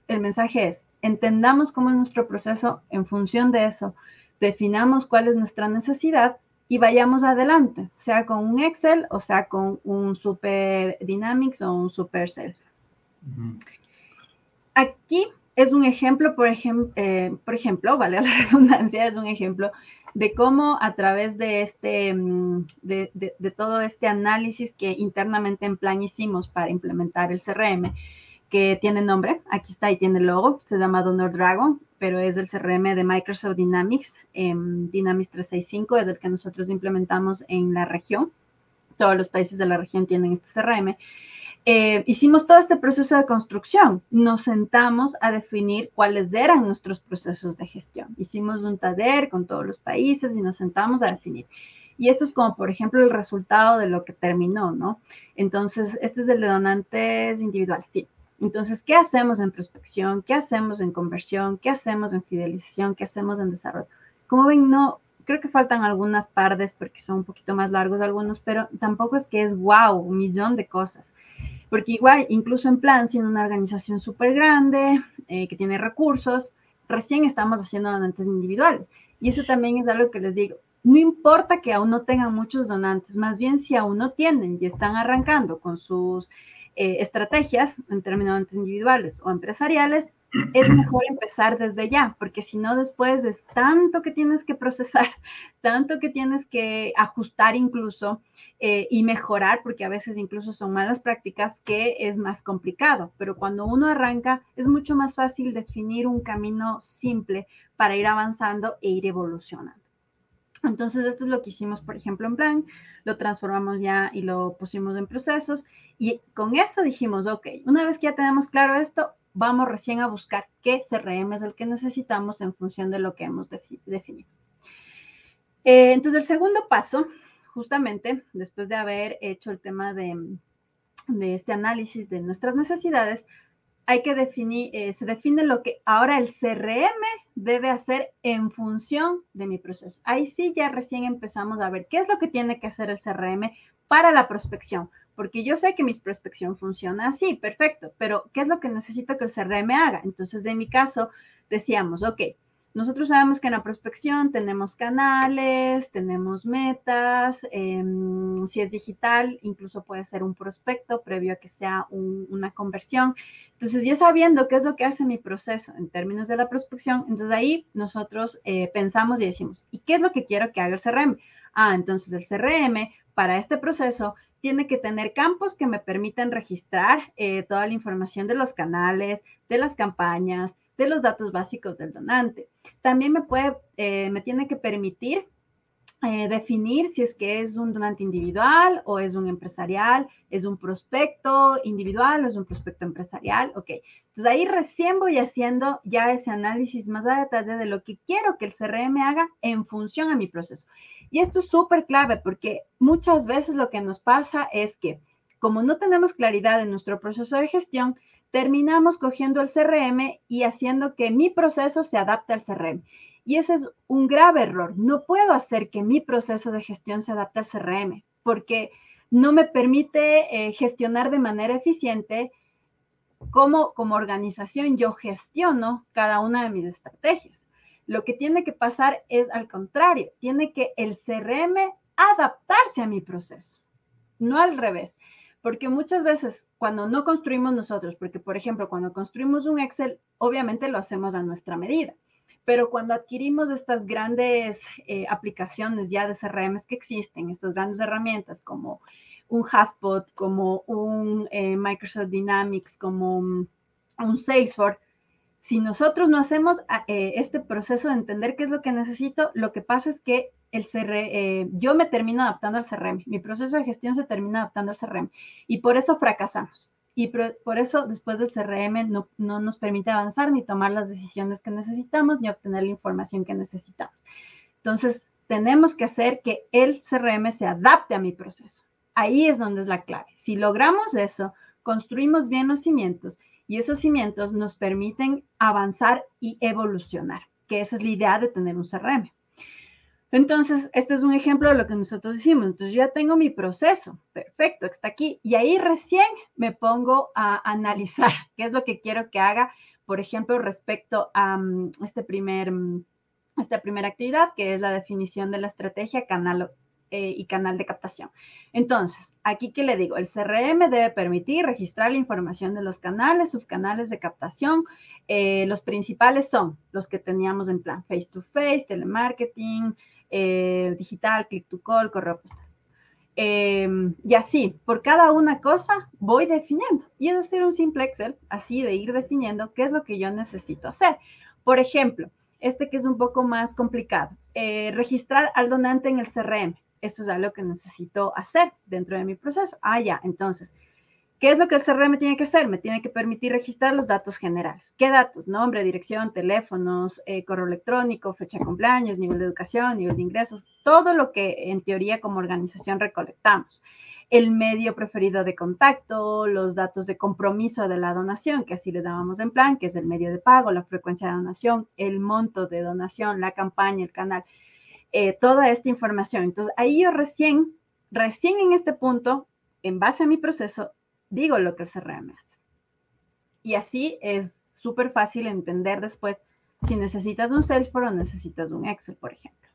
el mensaje es, entendamos cómo es nuestro proceso, en función de eso, definamos cuál es nuestra necesidad y vayamos adelante, sea con un Excel o sea con un Super Dynamics o un Super Salesforce. Aquí es un ejemplo, por, ejemplo, eh, por ejemplo, vale la redundancia, es un ejemplo de cómo a través de, este, mm, de, de, todo este análisis que internamente en plan hicimos para implementar el CRM, que tiene nombre, aquí está y tiene logo, se llama Donor Dragon, pero es el CRM de Microsoft Dynamics, em, Dynamics 365, es el que nosotros implementamos en la región. Todos los países de la región tienen este CRM. Eh, hicimos todo este proceso de construcción. Nos sentamos a definir cuáles eran nuestros procesos de gestión. Hicimos un taller con todos los países y nos sentamos a definir. Y esto es como, por ejemplo, el resultado de lo que terminó, ¿no? Entonces, este es el de donantes individuales, sí. Entonces, ¿qué hacemos en prospección? ¿Qué hacemos en conversión? ¿Qué hacemos en fidelización? ¿Qué hacemos en desarrollo? Como ven, no, creo que faltan algunas partes porque son un poquito más largos algunos, pero tampoco es que es wow, un millón de cosas. Porque igual, incluso en plan, siendo una organización súper grande, eh, que tiene recursos, recién estamos haciendo donantes individuales. Y eso también es algo que les digo. No importa que aún no tengan muchos donantes, más bien si aún no tienen y están arrancando con sus eh, estrategias en términos individuales o empresariales, es mejor empezar desde ya, porque si no después es tanto que tienes que procesar, tanto que tienes que ajustar incluso eh, y mejorar, porque a veces incluso son malas prácticas, que es más complicado. Pero cuando uno arranca, es mucho más fácil definir un camino simple para ir avanzando e ir evolucionando. Entonces, esto es lo que hicimos, por ejemplo, en plan, lo transformamos ya y lo pusimos en procesos y con eso dijimos, ok, una vez que ya tenemos claro esto, vamos recién a buscar qué CRM es el que necesitamos en función de lo que hemos definido. Eh, entonces, el segundo paso, justamente después de haber hecho el tema de, este análisis de nuestras necesidades, hay que definir, eh, se define lo que ahora el CRM debe hacer en función de mi proceso. Ahí sí ya recién empezamos a ver qué es lo que tiene que hacer el CRM para la prospección, porque yo sé que mi prospección funciona así, perfecto, pero ¿qué es lo que necesito que el CRM haga? Entonces, en mi caso, decíamos, ok, nosotros sabemos que en la prospección tenemos canales, tenemos metas, em, si es digital, incluso puede ser un prospecto previo a que sea una conversión. Entonces, ya sabiendo qué es lo que hace mi proceso en términos de la prospección, entonces ahí nosotros eh, pensamos y decimos, ¿y qué es lo que quiero que haga el CRM? Ah, entonces el CRM para este proceso tiene que tener campos que me permitan registrar eh, toda la información de los canales, de las campañas, de los datos básicos del donante. También me puede, eh, me tiene que permitir eh, definir si es que es un donante individual o es un empresarial, es un prospecto individual o es un prospecto empresarial. Ok, entonces ahí recién voy haciendo ya ese análisis más a detalle de lo que quiero que el CRM haga en función a mi proceso. Y esto es súper clave porque muchas veces lo que nos pasa es que como no tenemos claridad en nuestro proceso de gestión, terminamos cogiendo el CRM y haciendo que mi proceso se adapte al CRM. Y ese es un grave error. No puedo hacer que mi proceso de gestión se adapte al CRM porque no me permite eh, gestionar de manera eficiente cómo como organización yo gestiono cada una de mis estrategias. Lo que tiene que pasar es al contrario, tiene que el CRM adaptarse a mi proceso, no al revés, porque muchas veces cuando no construimos nosotros, porque por ejemplo, cuando construimos un Excel, obviamente lo hacemos a nuestra medida, pero cuando adquirimos estas grandes eh, aplicaciones ya de CRM que existen, estas grandes herramientas como un Haspot, como un eh, Microsoft Dynamics, como un, Salesforce, si nosotros no hacemos ah, eh, este proceso de entender qué es lo que necesito, lo que pasa es que el CR, yo me termino adaptando al CRM, mi proceso de gestión se termina adaptando al CRM y por eso fracasamos. Y por, eso después del CRM no, no, nos permite avanzar ni tomar las decisiones que necesitamos ni obtener la información que necesitamos. Entonces, tenemos que hacer que el CRM se adapte a mi proceso. Ahí es donde es la clave. Si logramos eso, construimos bien los cimientos y esos cimientos nos permiten avanzar y evolucionar, que esa es la idea de tener un CRM. Entonces, este es un ejemplo de lo que nosotros hicimos. Entonces, yo ya tengo mi proceso, perfecto, está aquí. Y ahí recién me pongo a analizar qué es lo que quiero que haga, por ejemplo, respecto a mm, este primer, mm, esta primera actividad, que es la definición de la estrategia canal eh, y canal de captación. Entonces, aquí que le digo, el CRM debe permitir registrar la información de los canales, subcanales de captación. Eh, los principales son los que teníamos en plan face to face, telemarketing, eh, digital, click to call, correo postal. Em, y así, por cada una cosa voy definiendo. Y es hacer un simple Excel, así de ir definiendo qué es lo que yo necesito hacer. Por ejemplo, este que es un poco más complicado, registrar al donante en el CRM eso es algo que necesito hacer dentro de mi proceso. Ah, ya, entonces, ¿qué es lo que el CRM tiene que hacer? Me tiene que permitir registrar los datos generales. ¿Qué datos? Nombre, dirección, teléfonos, eh, correo electrónico, fecha de cumpleaños, nivel de educación, nivel de ingresos, todo lo que en teoría como organización recolectamos. El medio preferido de contacto, los datos de compromiso de la donación, que así le dábamos en plan, que es el medio de pago, la frecuencia de donación, el monto de donación, la campaña, el canal. Eh, toda esta información. Entonces, ahí yo recién, recién en este punto, en base a mi proceso, digo lo que el CRM hace. Y así es súper fácil entender después si necesitas un Salesforce o necesitas un Excel, por ejemplo.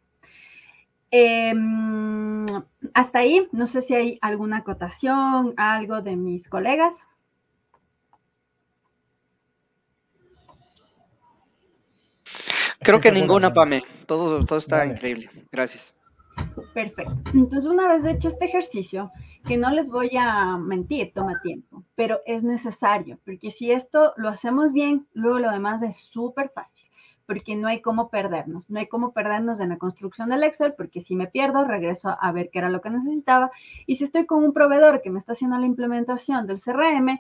Em, hasta ahí, no sé si hay alguna acotación, algo de mis colegas. Creo que ninguna, Pame. Todo, todo está increíble. Gracias. Perfecto. Entonces, una vez hecho este ejercicio, que no les voy a mentir, toma tiempo, pero es necesario, porque si esto lo hacemos bien, luego lo demás es súper fácil, porque no hay cómo perdernos, no hay cómo perdernos en la construcción del Excel, porque si me pierdo, regreso a ver qué era lo que necesitaba, y si estoy con un proveedor que me está haciendo la implementación del CRM,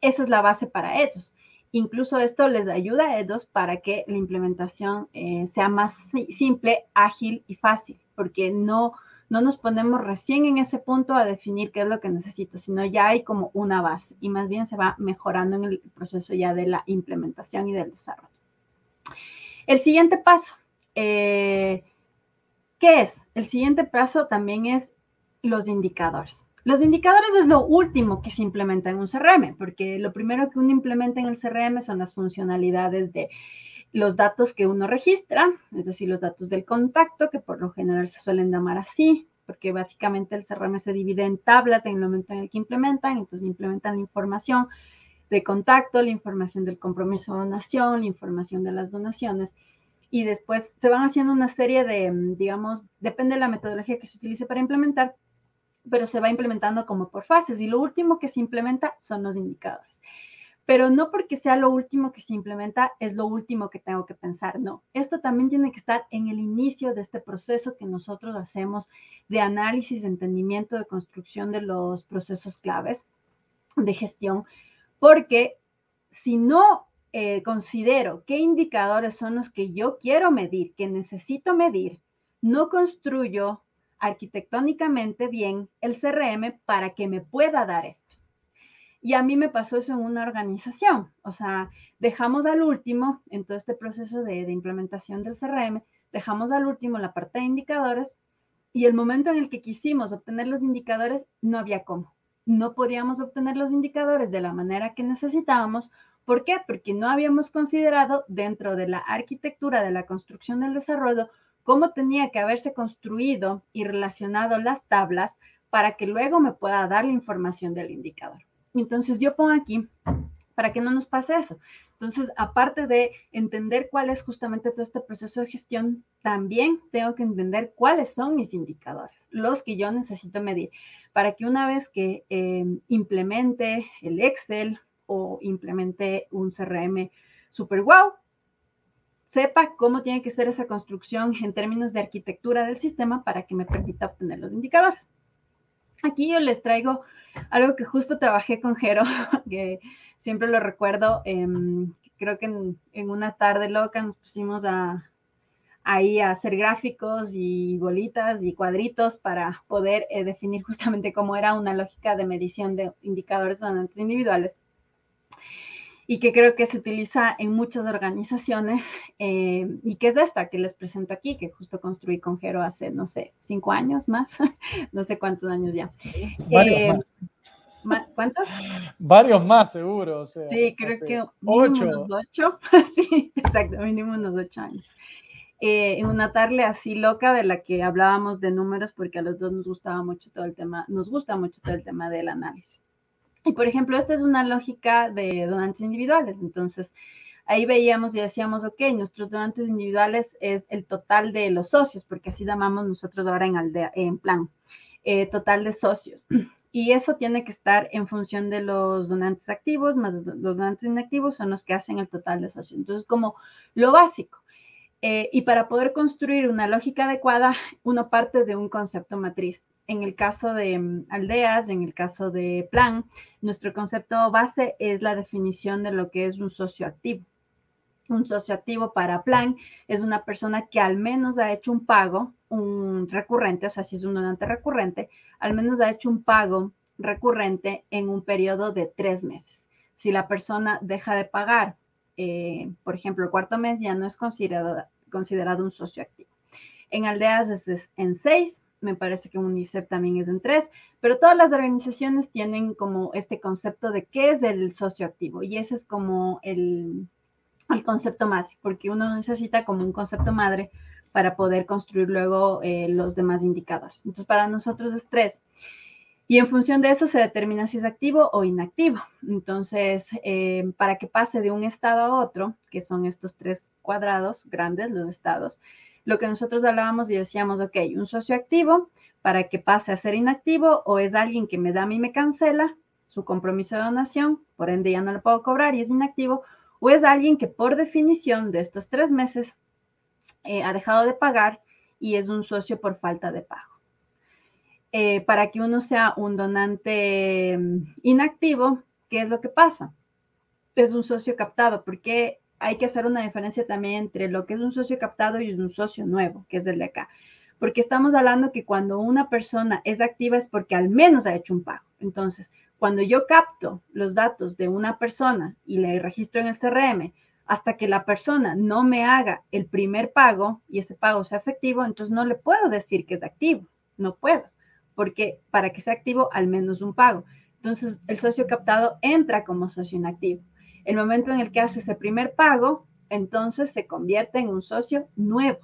esa es la base para ellos. Incluso esto les ayuda a ellos para que la implementación eh, sea más simple, ágil y fácil, porque no, no nos ponemos recién en ese punto a definir qué es lo que necesito, sino ya hay como una base y más bien se va mejorando en el proceso ya de la implementación y del desarrollo. El siguiente paso, eh, ¿qué es? El siguiente paso también es los indicadores. Los indicadores es lo último que se implementa en un CRM, porque lo primero que uno implementa en el CRM son las funcionalidades de los datos que uno registra, es decir, los datos del contacto, que por lo general se suelen llamar así, porque básicamente el CRM se divide en tablas en el momento en el que implementan, entonces implementan la información de contacto, la información del compromiso de donación, la información de las donaciones, y después se van haciendo una serie de, digamos, depende de la metodología que se utilice para implementar, pero se va implementando como por fases y lo último que se implementa son los indicadores. Pero no porque sea lo último que se implementa es lo último que tengo que pensar, no. Esto también tiene que estar en el inicio de este proceso que nosotros hacemos de análisis, de entendimiento, de construcción de los procesos claves de gestión, porque si no eh, considero qué indicadores son los que yo quiero medir, que necesito medir, no construyo arquitectónicamente bien el CRM para que me pueda dar esto. Y a mí me pasó eso en una organización, o sea, dejamos al último, en todo este proceso de, implementación del CRM, dejamos al último la parte de indicadores y el momento en el que quisimos obtener los indicadores, no había cómo. No podíamos obtener los indicadores de la manera que necesitábamos. ¿Por qué? Porque no habíamos considerado dentro de la arquitectura de la construcción del desarrollo cómo tenía que haberse construido y relacionado las tablas para que luego me pueda dar la información del indicador. Entonces yo pongo aquí para que no nos pase eso. Entonces, aparte de entender cuál es justamente todo este proceso de gestión, también tengo que entender cuáles son mis indicadores, los que yo necesito medir, para que una vez que eh, implemente el Excel o implemente un CRM super wow, sepa cómo tiene que ser esa construcción en términos de arquitectura del sistema para que me permita obtener los indicadores. Aquí yo les traigo algo que justo trabajé con Jero, que siempre lo recuerdo. Em, creo que en, una tarde loca nos pusimos a, ahí a hacer gráficos y bolitas y cuadritos para poder eh, definir justamente cómo era una lógica de medición de indicadores donantes individuales. Y que creo que se utiliza en muchas organizaciones eh, y que es esta que les presento aquí, que justo construí con Jero hace, no sé, cinco años más, no sé cuántos años ya. Varios eh, más. ¿Cuántos? Varios más, seguro. sí, creo que ocho. Unos ocho. sí, exacto, mínimo unos ocho años. Eh, en una tarde así loca de la que hablábamos de números porque a los dos nos gustaba mucho todo el tema, nos gusta mucho todo el tema del análisis. Y por ejemplo, esta es una lógica de donantes individuales. Entonces, ahí veíamos y decíamos, ok, nuestros donantes individuales es el total de los socios, porque así llamamos nosotros ahora en, aldea, en plan, eh, total de socios. Y eso tiene que estar en función de los donantes activos, más los donantes inactivos son los que hacen el total de socios. Entonces, como lo básico. Eh, y para poder construir una lógica adecuada, uno parte de un concepto matriz en el caso de mm, aldeas, en el caso de plan, nuestro concepto base es la definición de lo que es un socio activo. Un socio activo para plan es una persona que al menos ha hecho un pago, un recurrente, o sea, si es un donante recurrente, al menos ha hecho un pago recurrente en un periodo de tres meses. Si la persona deja de pagar, eh, por ejemplo, el cuarto mes, ya no es considerado, considerado un socio activo. En aldeas es en seis, me parece que UNICEF también es en tres, pero todas las organizaciones tienen como este concepto de qué es el socio activo y ese es como el, el concepto madre, porque uno necesita como un concepto madre para poder construir luego eh, los demás indicadores. Entonces, para nosotros es tres. Y en función de eso se determina si es activo o inactivo. Entonces, eh, para que pase de un estado a otro, que son estos tres cuadrados grandes, los estados, lo que nosotros hablábamos y decíamos, ok, un socio activo para que pase a ser inactivo o es alguien que me da a mí me cancela su compromiso de donación, por ende ya no lo puedo cobrar y es inactivo, o es alguien que por definición de estos tres meses eh, ha dejado de pagar y es un socio por falta de pago. Eh, para que uno sea un donante mm, inactivo, ¿qué es lo que pasa? Es un socio captado, porque hay que hacer una diferencia también entre lo que es un socio captado y un socio nuevo, que es el de acá. Porque estamos hablando que cuando una persona es activa es porque al menos ha hecho un pago. Entonces, cuando yo capto los datos de una persona y le registro en el CRM, hasta que la persona no me haga el primer pago y ese pago sea efectivo, entonces no le puedo decir que es activo. No puedo, porque para que sea activo, al menos un pago. Entonces, el socio captado entra como socio inactivo. El momento en el que hace ese primer pago, entonces se convierte en un socio nuevo.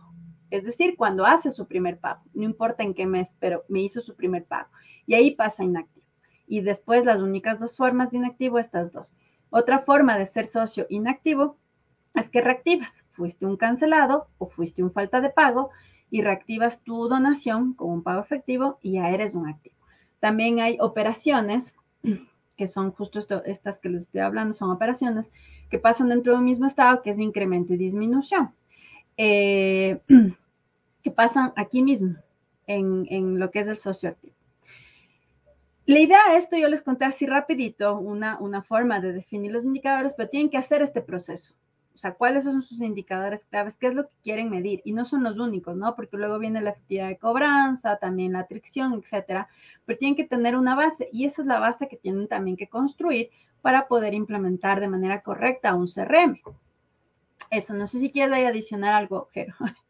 Es decir, cuando hace su primer pago, no importa en qué mes, pero me hizo su primer pago. Y ahí pasa inactivo. Y después las únicas dos formas de inactivo, estas dos. Otra forma de ser socio inactivo es que reactivas. Fuiste un cancelado o fuiste un falta de pago y reactivas tu donación con un pago efectivo y ya eres un activo. También hay operaciones que son justo estas que les estoy hablando, son operaciones que pasan dentro de un mismo estado, que es incremento y disminución, eh, que pasan aquí mismo, en, lo que es el socio activo. La idea de esto, yo les conté así rapidito, una, una forma de definir los indicadores, pero tienen que hacer este proceso o sea, cuáles son sus indicadores claves, qué es lo que quieren medir. Y no son los únicos, ¿no? Porque luego viene la efectividad de cobranza, también la atracción, etcétera. Pero tienen que tener una base y esa es la base que tienen también que construir para poder implementar de manera correcta un CRM. Eso, no sé si quieres adicionar algo, Jero.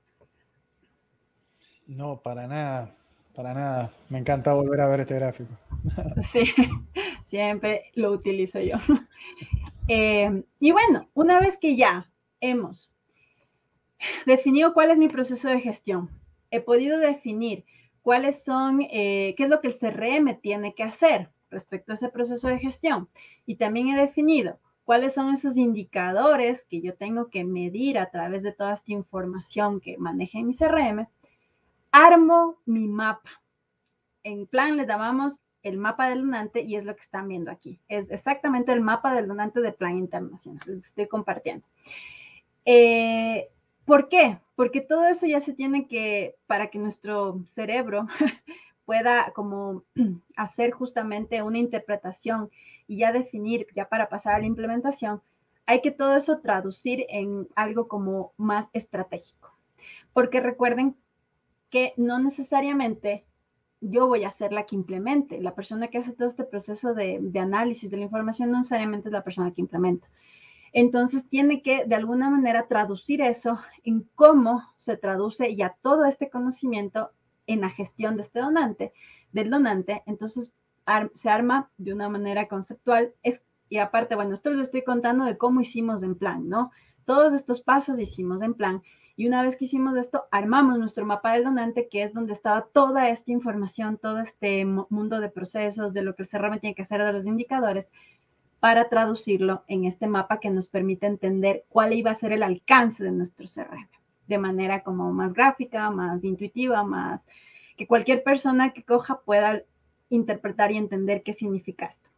No, para nada, para nada. Me encanta volver a ver este gráfico. Sí, siempre lo utilizo yo. Eh, y bueno, una vez que ya hemos definido cuál es mi proceso de gestión, he podido definir cuáles son, eh, qué es lo que el CRM tiene que hacer respecto a ese proceso de gestión. Y también he definido cuáles son esos indicadores que yo tengo que medir a través de toda esta información que maneja en mi CRM. Armo mi mapa. En plan le llamamos el mapa del donante y es lo que están viendo aquí. Es exactamente el mapa del donante de Plan Internacional. Les estoy compartiendo. Eh, ¿Por qué? Porque todo eso ya se tiene que, para que nuestro cerebro pueda como hacer justamente una interpretación y ya definir, ya para pasar a la implementación, hay que todo eso traducir en algo como más estratégico. Porque recuerden que no necesariamente yo voy a ser la que implemente. La persona que hace todo este proceso de, análisis de la información no necesariamente es la persona que implementa. Entonces tiene que de alguna manera traducir eso en cómo se traduce ya todo este conocimiento en la gestión de este donante, del donante. Entonces se arma de una manera conceptual. Es, y aparte, bueno, esto les estoy contando de cómo hicimos en plan, ¿no? Todos estos pasos hicimos en plan. Y una vez que hicimos esto, armamos nuestro mapa del donante, que es donde estaba toda esta información, todo este mundo de procesos, de lo que el CRM tiene que hacer, de los indicadores, para traducirlo en este mapa que nos permite entender cuál iba a ser el alcance de nuestro CRM, de manera como más gráfica, más intuitiva, más que cualquier persona que coja pueda interpretar y entender qué significa esto.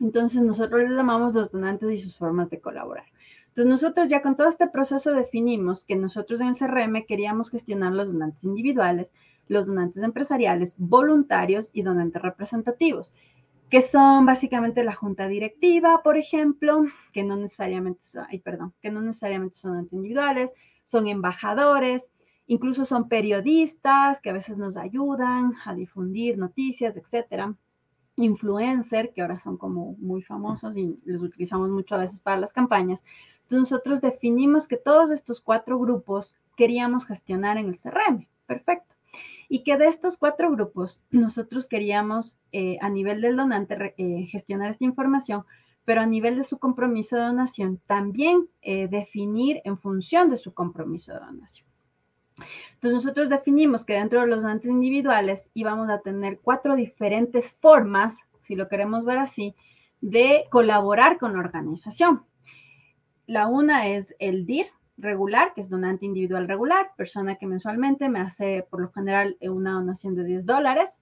Entonces nosotros les llamamos los donantes y sus formas de colaborar. Entonces nosotros ya con todo este proceso definimos que nosotros en CRM queríamos gestionar los donantes individuales, los donantes empresariales, voluntarios y donantes representativos, que son básicamente la junta directiva, por ejemplo, que no necesariamente son, perdón, que no necesariamente son donantes individuales, son embajadores, incluso son periodistas que a veces nos ayudan a difundir noticias, etcétera influencer, que ahora son como muy famosos y los utilizamos mucho a veces para las campañas. Nosotros definimos que todos estos cuatro grupos queríamos gestionar en el CRM. Perfecto. Y que de estos cuatro grupos nosotros queríamos eh, a nivel del donante eh, gestionar esta información, pero a nivel de su compromiso de donación también eh, definir en función de su compromiso de donación. Entonces nosotros definimos que dentro de los donantes individuales íbamos a tener cuatro diferentes formas, si lo queremos ver así, de colaborar con la organización. La una es el DIR regular, que es donante individual regular, persona que mensualmente me hace por lo general una donación de 10 dólares.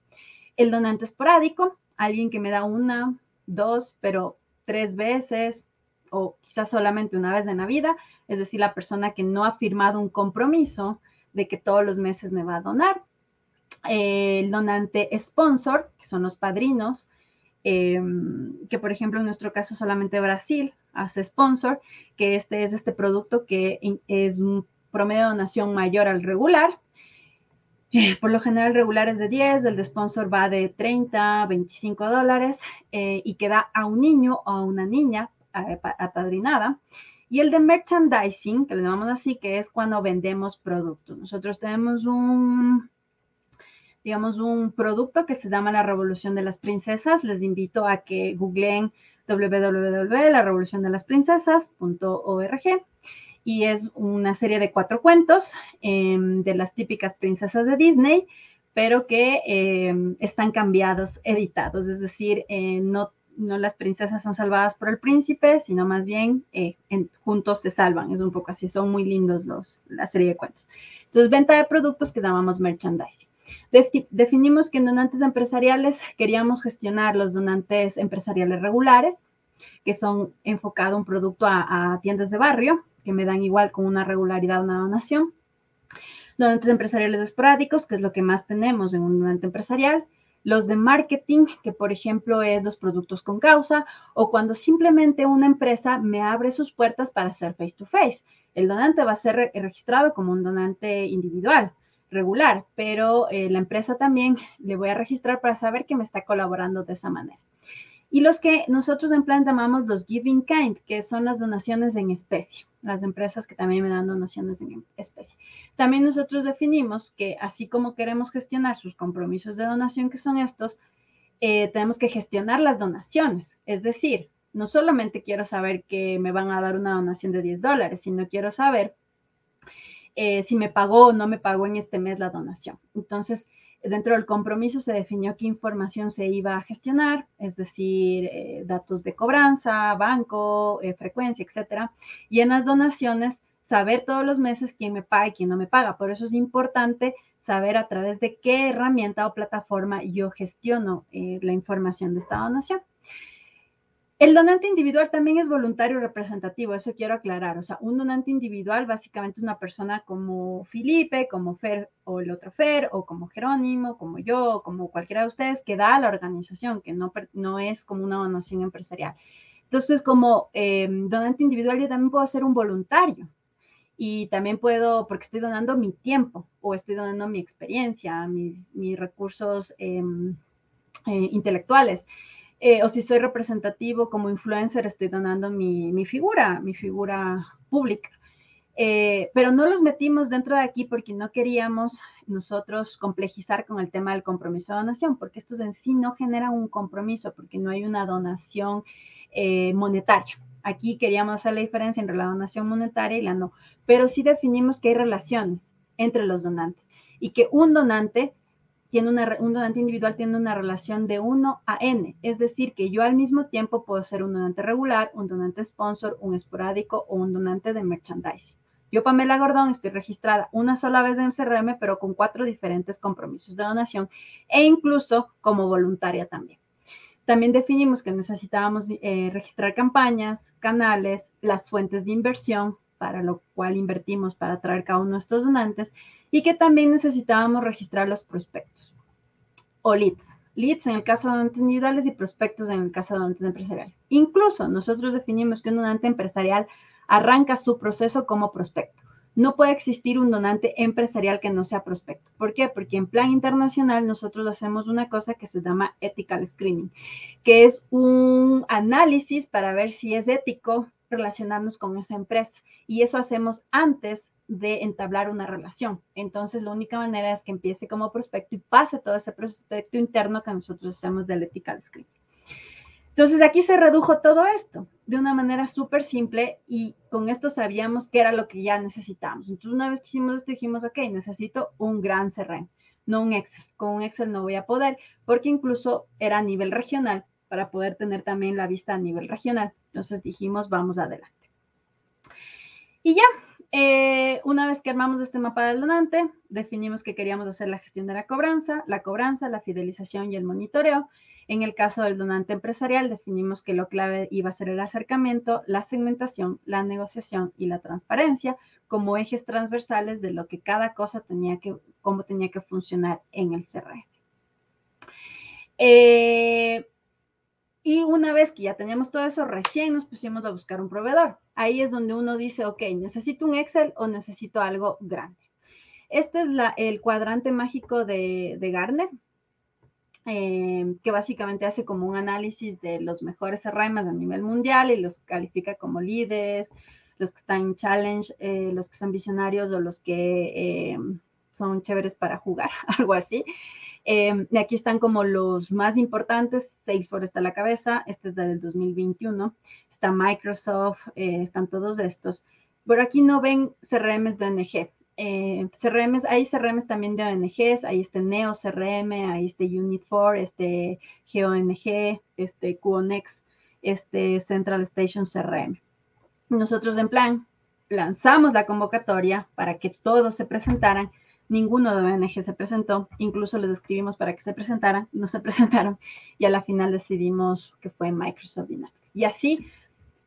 El donante esporádico, alguien que me da una, dos, pero tres veces o quizás solamente una vez en la vida, es decir, la persona que no ha firmado un compromiso de que todos los meses me va a donar. El donante sponsor, que son los padrinos, em, que por ejemplo en nuestro caso solamente Brasil hace sponsor, que este es este producto que es un promedio de donación mayor al regular. Eh, por lo general, el regular es de 10, el de sponsor va de 30, 25 dólares eh, y queda a un niño o a una niña eh, apadrinada. Y el de merchandising, que le llamamos así, que es cuando vendemos productos. Nosotros tenemos un, digamos, un producto que se llama La Revolución de las Princesas. Les invito a que googleen www.larevoluciondelaSprincesas.org y es una serie de cuatro cuentos em, de las típicas princesas de Disney, pero que em, están cambiados, editados, es decir, eh, no, no las princesas son salvadas por el príncipe, sino más bien eh, juntos se salvan, es un poco así, son muy lindos los, la serie de cuentos. Entonces, venta de productos que llamamos merchandising definimos que en donantes empresariales queríamos gestionar los donantes empresariales regulares, que son enfocado un producto a, tiendas de barrio, que me dan igual con una regularidad una donación. Donantes empresariales esporádicos, que es lo que más tenemos en un donante empresarial. Los de marketing, que por ejemplo es los productos con causa, o cuando simplemente una empresa me abre sus puertas para hacer face to face. El donante va a ser registrado como un donante individual regular, pero eh, la empresa también le voy a registrar para saber que me está colaborando de esa manera. Y los que nosotros en plan llamamos los giving kind, que son las donaciones en especie, las empresas que también me dan donaciones en especie. También nosotros definimos que así como queremos gestionar sus compromisos de donación, que son estos, eh, tenemos que gestionar las donaciones. Es decir, no solamente quiero saber que me van a dar una donación de 10 dólares, sino quiero saber eh, si me pagó o no me pagó en este mes la donación. Entonces, dentro del compromiso se definió qué información se iba a gestionar, es decir, eh, datos de cobranza, banco, eh, frecuencia, etcétera. Y en las donaciones, saber todos los meses quién me paga y quién no me paga. Por eso es importante saber a través de qué herramienta o plataforma yo gestiono la información de esta donación. El donante individual también es voluntario representativo, eso quiero aclarar. O sea, un donante individual básicamente es una persona como Felipe, como Fer o el otro Fer, o como Jerónimo, como yo, como cualquiera de ustedes que da a la organización, que no, no es como una donación empresarial. Entonces, como em, donante individual, yo también puedo ser un voluntario. Y también puedo, porque estoy donando mi tiempo o estoy donando mi experiencia, mis, mis recursos em, eh, intelectuales. Eh, o si soy representativo como influencer, estoy donando mi, figura, mi figura pública. Eh, pero no los metimos dentro de aquí porque no queríamos nosotros complejizar con el tema del compromiso de donación, porque estos en sí no generan un compromiso, porque no hay una donación eh, monetaria. Aquí queríamos hacer la diferencia entre la donación monetaria y la no, pero sí definimos que hay relaciones entre los donantes y que un donante tiene una, un donante individual tiene una relación de 1 a n, es decir, que yo al mismo tiempo puedo ser un donante regular, un donante sponsor, un esporádico o un donante de merchandising. Yo, Pamela Gordón, estoy registrada una sola vez en el CRM, pero con cuatro diferentes compromisos de donación e incluso como voluntaria también. También definimos que necesitábamos eh, registrar campañas, canales, las fuentes de inversión, para lo cual invertimos para atraer cada uno de estos donantes, y que también necesitábamos registrar los prospectos o leads. Leads en el caso de donantes individuales y prospectos en el caso de donantes empresariales. Incluso nosotros definimos que un donante empresarial arranca su proceso como prospecto. No puede existir un donante empresarial que no sea prospecto. ¿Por qué? Porque en plan internacional nosotros hacemos una cosa que se llama ethical screening, que es un análisis para ver si es ético relacionarnos con esa empresa. Y eso hacemos antes de entablar una relación. Entonces, la única manera es que empiece como prospecto y pase todo ese prospecto interno que nosotros hacemos del ethical screening. Entonces aquí se redujo todo esto de una manera súper simple y con esto sabíamos que era lo que ya necesitábamos. Entonces una vez que hicimos esto dijimos, ok, necesito un gran CRM, no un Excel. Con un Excel no voy a poder porque incluso era a nivel regional para poder tener también la vista a nivel regional. Entonces dijimos, vamos adelante. Y ya, eh, una vez que armamos este mapa del donante, definimos que queríamos hacer la gestión de la cobranza, la cobranza, la fidelización y el monitoreo. En el caso del donante empresarial, definimos que lo clave iba a ser el acercamiento, la segmentación, la negociación y la transparencia como ejes transversales de lo que cada cosa tenía que, cómo tenía que funcionar en el CRM. Eh, y una vez que ya teníamos todo eso, recién nos pusimos a buscar un proveedor. Ahí es donde uno dice, ok, necesito un Excel o necesito algo grande. Este es el cuadrante mágico de, de Gartner. Em, que básicamente hace como un análisis de los mejores CRM a nivel mundial y los califica como líderes, los que están en challenge, eh, los que son visionarios o los que em, son chéveres para jugar, algo así. Em, y aquí están como los más importantes, Salesforce está a la cabeza, este es del 2021, está Microsoft, eh, están todos estos. Pero aquí no ven CRMs de ONG, eh, CRMs, hay CRMs también de ONGs, ahí este Neo CRM, ahí este Unit4, este GONG, este QONEX, este Central Station CRM. Nosotros en plan lanzamos la convocatoria para que todos se presentaran. Ninguno de ONG se presentó, incluso les escribimos para que se presentaran, no se presentaron y a la final decidimos que fue Microsoft Dynamics. Y así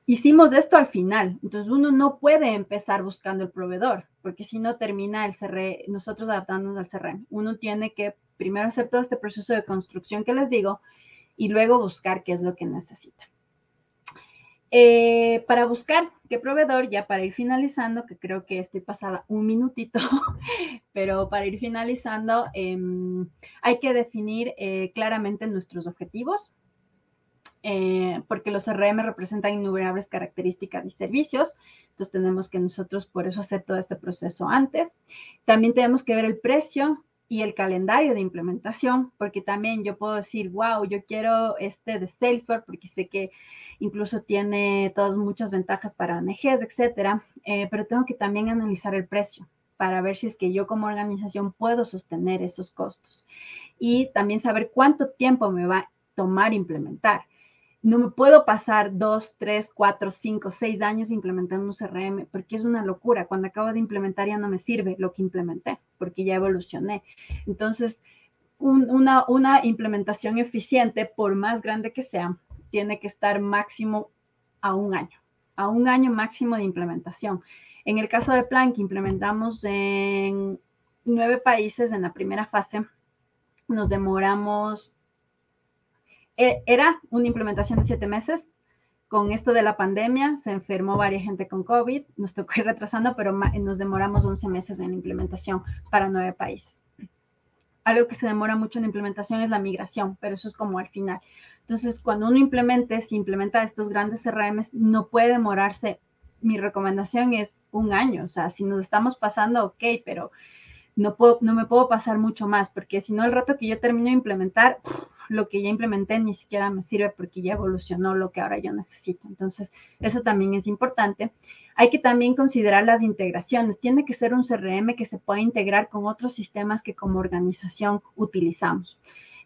hicimos esto al final. Entonces uno no puede empezar buscando el proveedor, porque si no termina el CRM, nosotros adaptándonos al CRM. Uno tiene que primero hacer todo este proceso de construcción que les digo y luego buscar qué es lo que necesita. Eh, para buscar qué proveedor, ya para ir finalizando, que creo que estoy pasada un minutito, pero para ir finalizando, em, hay que definir eh, claramente nuestros objetivos, eh, porque los CRM representan innumerables características y servicios. Entonces tenemos que nosotros por eso hacer todo este proceso antes. También tenemos que ver el precio y el calendario de implementación, porque también yo puedo decir, wow, yo quiero este de Salesforce, porque sé que incluso tiene todas muchas ventajas para ONGs, etcétera, eh, pero tengo que también analizar el precio para ver si es que yo como organización puedo sostener esos costos. Y también saber cuánto tiempo me va a tomar implementar no me puedo pasar dos, tres, cuatro, cinco, seis años implementando un CRM porque es una locura. Cuando acabo de implementar ya no me sirve lo que implementé porque ya evolucioné. Entonces, una, implementación eficiente, por más grande que sea, tiene que estar máximo a un año, a un año máximo de implementación. En el caso de Plan, que implementamos en nueve países en la primera fase, nos demoramos era una implementación de siete meses. Con esto de la pandemia se enfermó varias gente con COVID, nos tocó ir retrasando, pero nos demoramos 11 meses en implementación para nueve países. Algo que se demora mucho en implementación es la migración, pero eso es como al final. Entonces, cuando uno implemente, si implementa estos grandes CRM, no puede demorarse. Mi recomendación es un año. O sea, si nos estamos pasando, ok, pero no, puedo, no me puedo pasar mucho más, porque si no, el rato que yo termino de implementar, lo que ya implementé ni siquiera me sirve porque ya evolucionó lo que ahora yo necesito. Entonces, eso también es importante. Hay que también considerar las integraciones. Tiene que ser un CRM que se pueda integrar con otros sistemas que como organización utilizamos.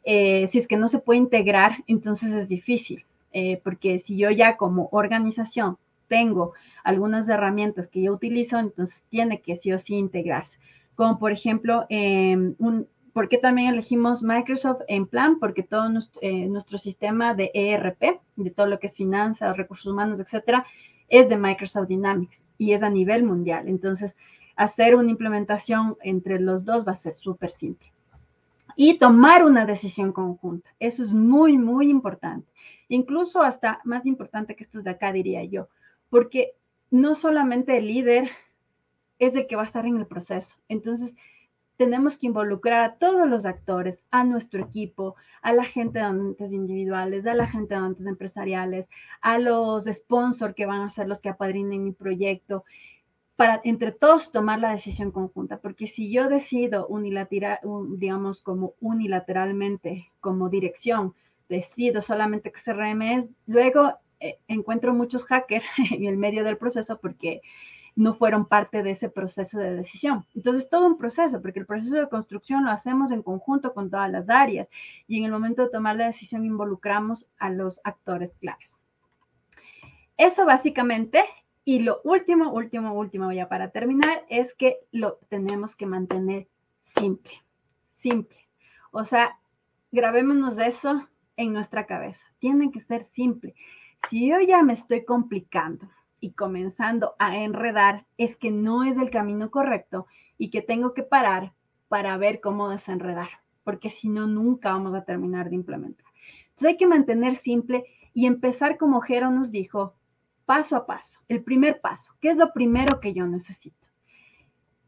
Eh, si es que no se puede integrar, entonces es difícil, eh, porque si yo ya como organización tengo algunas herramientas que yo utilizo, entonces tiene que sí o sí integrarse. Como por ejemplo, em, un, ¿por qué también elegimos Microsoft en plan? Porque todo nuestro, eh, nuestro, sistema de ERP, de todo lo que es finanzas, recursos humanos, etcétera, es de Microsoft Dynamics y es a nivel mundial. Entonces, hacer una implementación entre los dos va a ser súper simple. Y tomar una decisión conjunta. Eso es muy, muy importante. Incluso hasta más importante que estos de acá, diría yo, porque no solamente el líder es el que va a estar en el proceso. Entonces, tenemos que involucrar a todos los actores, a nuestro equipo, a la gente de donantes individuales, a la gente de donantes empresariales, a los sponsors que van a ser los que apadrinen mi proyecto, para entre todos tomar la decisión conjunta, porque si yo decido unilateral, digamos como unilateralmente, como dirección, decido solamente que CRM es, luego eh, encuentro muchos hackers en el medio del proceso porque no fueron parte de ese proceso de decisión. Entonces, todo un proceso, porque el proceso de construcción lo hacemos en conjunto con todas las áreas y en el momento de tomar la decisión involucramos a los actores claves. Eso básicamente, y lo último, último, último, ya para terminar, es que lo tenemos que mantener simple, simple. O sea, grabémonos eso en nuestra cabeza. Tiene que ser simple. Si yo ya me estoy complicando, y comenzando a enredar es que no es el camino correcto y que tengo que parar para ver cómo desenredar, porque si no, nunca vamos a terminar de implementar. Entonces hay que mantener simple y empezar como Jero nos dijo, paso a paso. El primer paso, ¿qué es lo primero que yo necesito?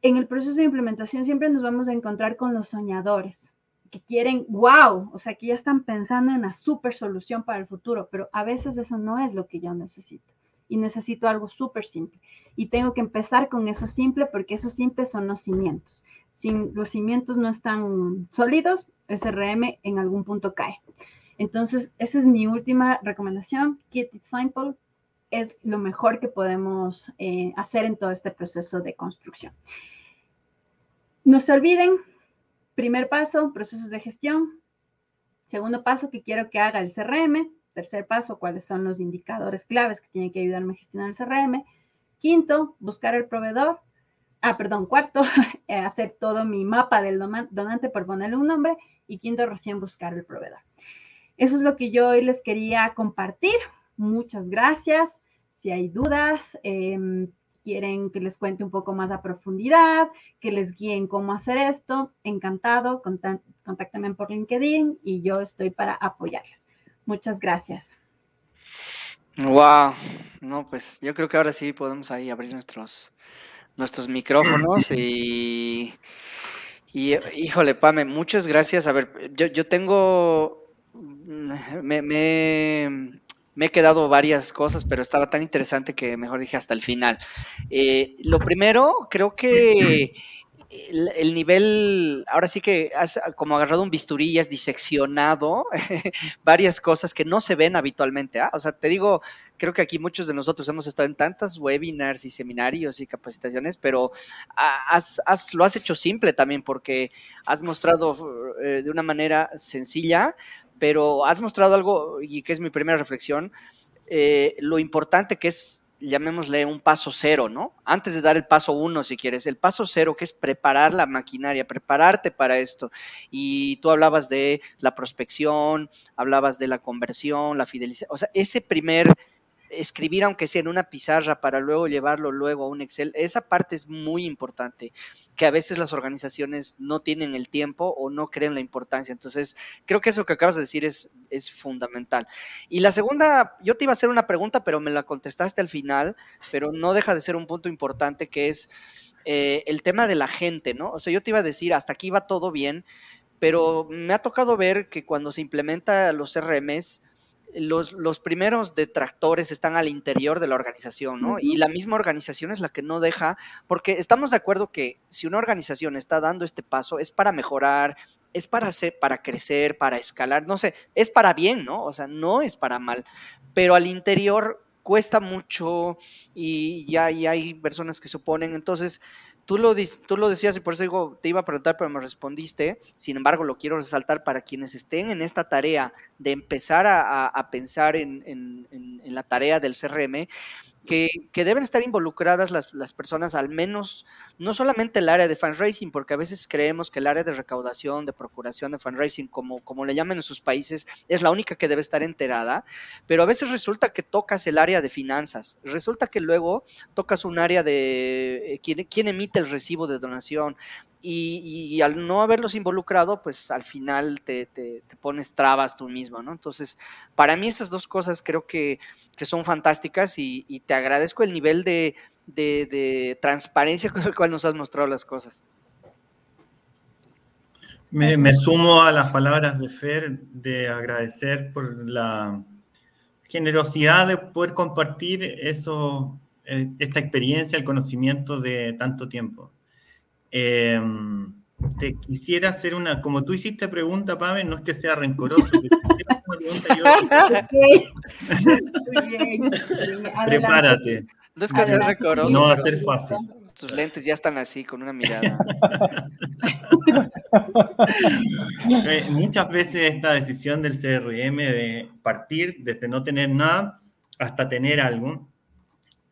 En el proceso de implementación siempre nos vamos a encontrar con los soñadores que quieren, wow, o sea, que ya están pensando en una super solución para el futuro, pero a veces eso no es lo que yo necesito y necesito algo súper simple. Y tengo que empezar con eso simple porque esos simples son los cimientos. Si los cimientos no están sólidos, SRM en algún punto cae. Entonces, esa es mi última recomendación. Keep it simple es lo mejor que podemos eh, hacer en todo este proceso de construcción. No se olviden, primer paso, procesos de gestión. Segundo paso que quiero que haga el CRM, Tercer paso, cuáles son los indicadores claves que tienen que ayudarme a gestionar el CRM. Quinto, buscar el proveedor. Ah, perdón, cuarto, eh, hacer todo mi mapa del donante por ponerle un nombre. Y quinto, recién buscar el proveedor. Eso es lo que yo hoy les quería compartir. Muchas gracias. Si hay dudas, em, quieren que les cuente un poco más a profundidad, que les guíen cómo hacer esto, encantado, contáctenme por LinkedIn y yo estoy para apoyarles. Muchas gracias. Wow, no, pues yo creo que ahora sí podemos ahí abrir nuestros, nuestros micrófonos y, y híjole, Pame, muchas gracias. A ver, yo, yo tengo, me, me, he quedado varias cosas, pero estaba tan interesante que mejor dije hasta el final. Eh, lo primero, creo que el, nivel, ahora sí que has como agarrado un bisturí y has diseccionado varias cosas que no se ven habitualmente. ¿ah? O sea, te digo, creo que aquí muchos de nosotros hemos estado en tantas webinars y seminarios y capacitaciones, pero has, lo has hecho simple también porque has mostrado eh, de una manera sencilla, pero has mostrado algo, y que es mi primera reflexión, eh, lo importante que es llamémosle un paso cero, ¿no? Antes de dar el paso uno, si quieres, el paso cero, que es preparar la maquinaria, prepararte para esto. Y tú hablabas de la prospección, hablabas de la conversión, la fidelización, o sea, ese primer escribir aunque sea en una pizarra para luego llevarlo luego a un Excel, esa parte es muy importante, que a veces las organizaciones no tienen el tiempo o no creen la importancia. Entonces, creo que eso que acabas de decir es, es fundamental. Y la segunda, yo te iba a hacer una pregunta, pero me la contestaste al final, pero no deja de ser un punto importante que es eh, el tema de la gente, ¿no? O sea, yo te iba a decir, hasta aquí va todo bien, pero me ha tocado ver que cuando se implementa los RMs, los, los, primeros detractores están al interior de la organización, ¿no? Y la misma organización es la que no deja, porque estamos de acuerdo que si una organización está dando este paso es para mejorar, es para hacer, para crecer, para escalar, no sé, es para bien, ¿no? O sea, no es para mal, pero al interior cuesta mucho y ya y hay personas que se oponen, entonces Tú lo, tú lo decías y por eso digo, te iba a preguntar, pero me respondiste. Sin embargo, lo quiero resaltar para quienes estén en esta tarea de empezar a, pensar en, en, la tarea del CRM que, deben estar involucradas las, personas, al menos, no solamente el área de fundraising, porque a veces creemos que el área de recaudación, de procuración de fundraising, como, como le llaman en sus países, es la única que debe estar enterada, pero a veces resulta que tocas el área de finanzas, resulta que luego tocas un área de eh, quién, quién emite el recibo de donación, y, al no haberlos involucrado, pues al final te, pones trabas tú mismo, ¿no? Entonces, para mí esas dos cosas creo que, son fantásticas y, te agradezco el nivel de, transparencia con el cual nos has mostrado las cosas. Me, sumo a las palabras de Fer de agradecer por la generosidad de poder compartir eso, eh, esta experiencia, el conocimiento de tanto tiempo. Em, te quisiera hacer una, como tú hiciste pregunta, Pavel, no es que sea rencoroso, Prepárate. No es que sea rencoroso. No va a ser fácil. Tus lentes ya están así, con una mirada. Eh, muchas veces esta decisión del CRM de partir desde no tener nada hasta tener algo,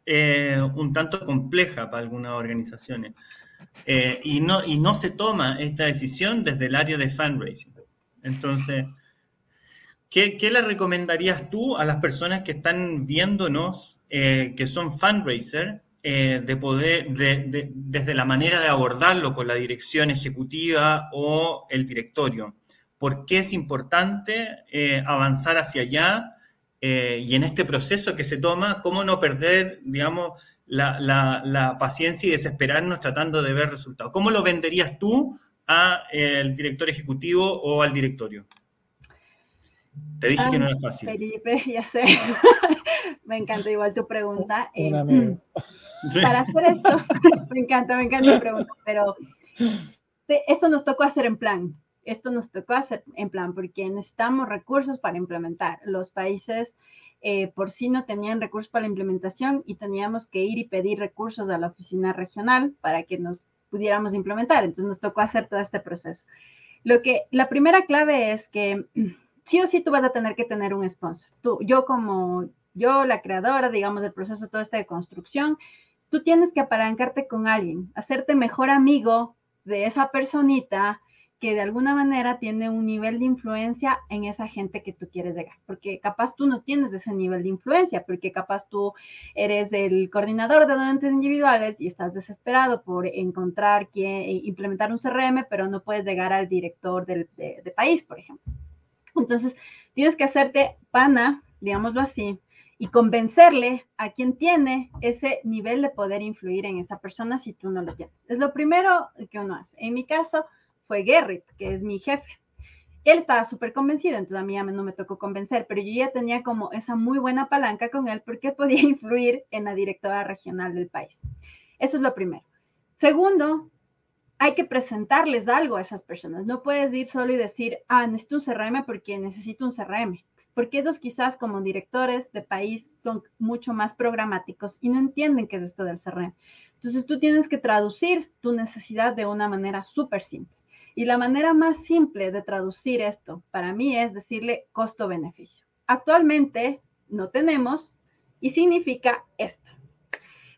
es un tanto compleja para algunas organizaciones. Eh, y, no, y no se toma esta decisión desde el área de fundraising. Entonces, ¿qué, le recomendarías tú a las personas que están viéndonos, eh, que son fundraiser, eh, de poder, de, desde la manera de abordarlo con la dirección ejecutiva o el directorio? ¿Por qué es importante avanzar hacia allá? y en este proceso que se toma, ¿cómo no perder, digamos, la, paciencia y desesperarnos tratando de ver resultados. ¿Cómo lo venderías tú al director ejecutivo o al directorio? Te dije que no era fácil. Felipe, ya sé. me encanta igual tu pregunta. Eh, para hacer esto, me encanta, me encanta tu pregunta, pero esto nos tocó hacer en plan. Esto nos tocó hacer en plan porque necesitamos recursos para implementar. Los países eh, por sí no tenían recursos para la implementación y teníamos que ir y pedir recursos a la oficina regional para que nos pudiéramos implementar. Entonces nos tocó hacer todo este proceso. Lo que, la primera clave es que sí o sí tú vas a tener que tener un sponsor. Tú, yo como yo, la creadora, digamos, del proceso todo este de construcción, tú tienes que apalancarte con alguien, hacerte mejor amigo de esa personita que de alguna manera tiene un nivel de influencia en esa gente que tú quieres llegar, porque capaz tú no tienes ese nivel de influencia, porque capaz tú eres el coordinador de donantes individuales y estás desesperado por encontrar quién eh, implementar un CRM, pero no puedes llegar al director del de, país, por ejemplo. Entonces, tienes que hacerte pana, digámoslo así, y convencerle a quien tiene ese nivel de poder influir en esa persona si tú no lo tienes. Es lo primero que uno hace. En mi caso, fue Gerrit, que es mi jefe. Él estaba súper convencido, entonces a mí no me tocó convencer, pero yo ya tenía como esa muy buena palanca con él porque podía influir en la directora regional del país. Eso es lo primero. Segundo, hay que presentarles algo a esas personas. No puedes ir solo y decir, ah, necesito un CRM porque necesito un CRM, porque ellos quizás como directores de país son mucho más programáticos y no entienden qué es esto del CRM. Entonces tú tienes que traducir tu necesidad de una manera súper simple. Y la manera más simple de traducir esto para mí es decirle costo-beneficio. Actualmente no tenemos y significa esto.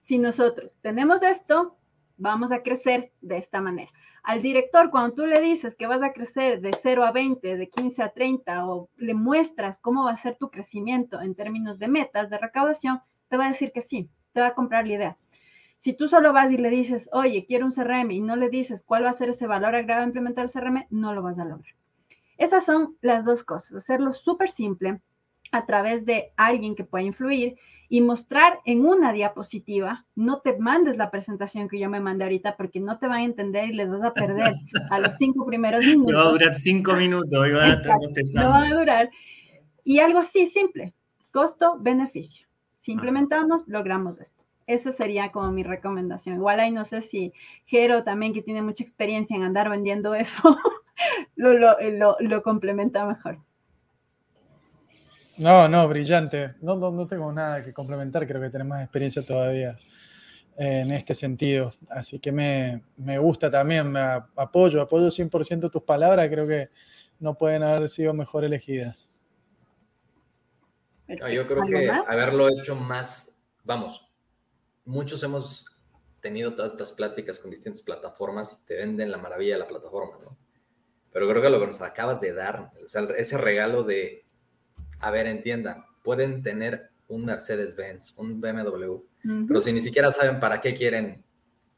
Si nosotros tenemos esto, vamos a crecer de esta manera. Al director, cuando tú le dices que vas a crecer de 0 a 20, de 15 a 30, o le muestras cómo va a ser tu crecimiento en términos de metas de recaudación, te va a decir que sí, te va a comprar la idea. Si tú solo vas y le dices, oye, quiero un CRM y no le dices cuál va a ser ese valor agregado a implementar el CRM, no lo vas a lograr. Esas son las dos cosas, hacerlo súper simple a través de alguien que pueda influir y mostrar en una diapositiva, no te mandes la presentación que yo me mandé ahorita porque no te van a entender y les vas a perder a los cinco primeros minutos. va a durar cinco minutos y van a estar No va a durar. Y algo así simple, costo-beneficio. Si implementamos, logramos esto. Esa sería como mi recomendación. Igual ahí no sé si Jero también, que tiene mucha experiencia en andar vendiendo eso, lo, lo, complementa mejor. No, no, brillante. No, no, no, tengo nada que complementar, creo que tenemos más experiencia todavía en este sentido. Así que me, me gusta también, me apoyo, apoyo 100% tus palabras, creo que no pueden haber sido mejor elegidas. yo creo que haberlo hecho más, vamos, muchos hemos tenido todas estas pláticas con distintas plataformas y te venden la maravilla de la plataforma, ¿no? Pero creo que lo que nos acabas de dar, ese regalo de, a ver, entiendan, pueden tener un Mercedes-Benz, un BMW, pero si ni siquiera saben para qué quieren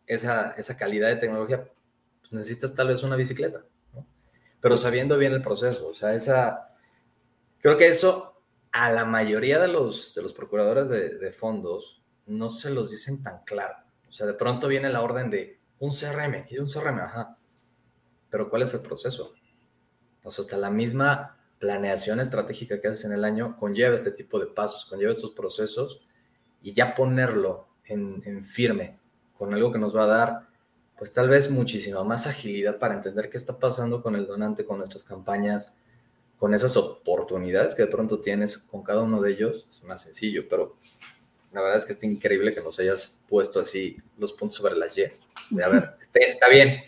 esa, esa calidad de tecnología, pues necesitas tal vez una bicicleta, ¿no? Pero sabiendo bien el proceso, o sea, esa, creo que eso a la mayoría de los, de los procuradores de, de fondos no se los dicen tan claro. O sea, de pronto viene la orden de un CRM y un CRM, ajá. Pero ¿cuál es el proceso? O sea, hasta la misma planeación estratégica que haces en el año conlleva este tipo de pasos, conlleva estos procesos y ya ponerlo en, en firme con algo que nos va a dar, pues tal vez muchísima más agilidad para entender qué está pasando con el donante, con nuestras campañas, con esas oportunidades que de pronto tienes con cada uno de ellos, es más sencillo, pero la verdad es que está increíble que nos hayas puesto así los puntos sobre las yes. De, a ver, este, está bien,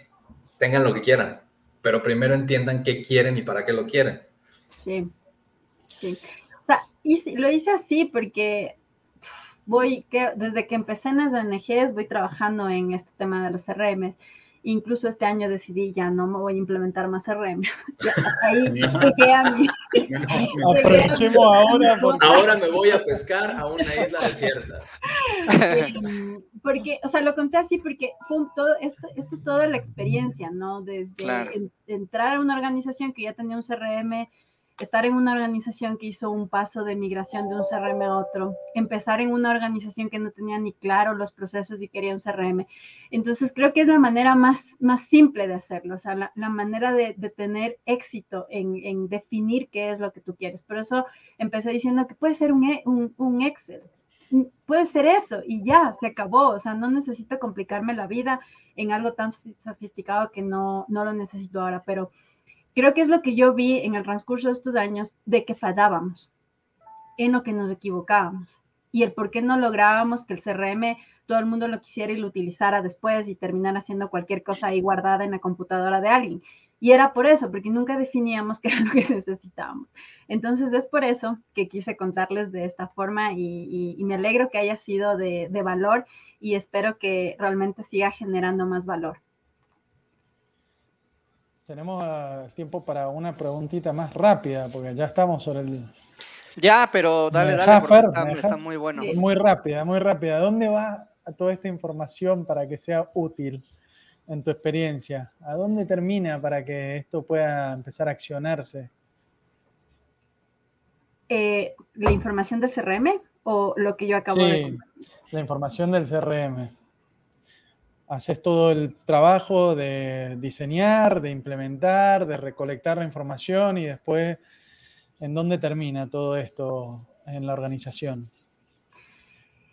tengan lo que quieran, pero primero entiendan qué quieren y para qué lo quieren. Sí, sí. O sea, lo hice así porque voy, que desde que empecé en las ONGs, voy trabajando en este tema de los CRM Incluso este año decidí ya no me voy a implementar más RM. ahí llegué a mí. Aprovechemos ahora. Ahora me voy a pescar a una isla desierta. Porque, o sea, lo conté así porque todo, esto, esto es toda la experiencia, ¿no? Desde entrar a una organización que ya tenía un CRM, estar en una organización que hizo un paso de migración de un CRM a otro, empezar en una organización que no tenía ni claro los procesos y quería un CRM. Entonces creo que es la manera más, más simple de hacerlo, o sea, la, manera de, tener éxito en, definir qué es lo que tú quieres. Por eso empecé diciendo que puede ser un, e, un, Excel, puede ser eso y ya, se acabó, o sea, no necesito complicarme la vida en algo tan sofisticado que no, no lo necesito ahora, pero Creo que es lo que yo vi en el transcurso de estos años de que fallábamos, en lo que nos equivocábamos y el por qué no lográbamos que el CRM todo el mundo lo quisiera y lo utilizara después y terminar haciendo cualquier cosa ahí guardada en la computadora de alguien. Y era por eso, porque nunca definíamos qué era lo que necesitábamos. Entonces es por eso que quise contarles de esta forma y, me alegro que haya sido de valor y espero que realmente siga generando más valor. Tenemos ah, tiempo para una preguntita más rápida, porque ya estamos sobre el. Ya, pero dale, dale, porque está, muy bueno. Muy rápida, muy rápida. ¿Dónde va toda esta información para que sea útil en tu experiencia? ¿A dónde termina para que esto pueda empezar a accionarse? Eh, ¿La información del CRM o lo que yo acabo de Sí, La información del CRM haces todo el trabajo de diseñar, de implementar, de recolectar la información y después, ¿en dónde termina todo esto en la organización?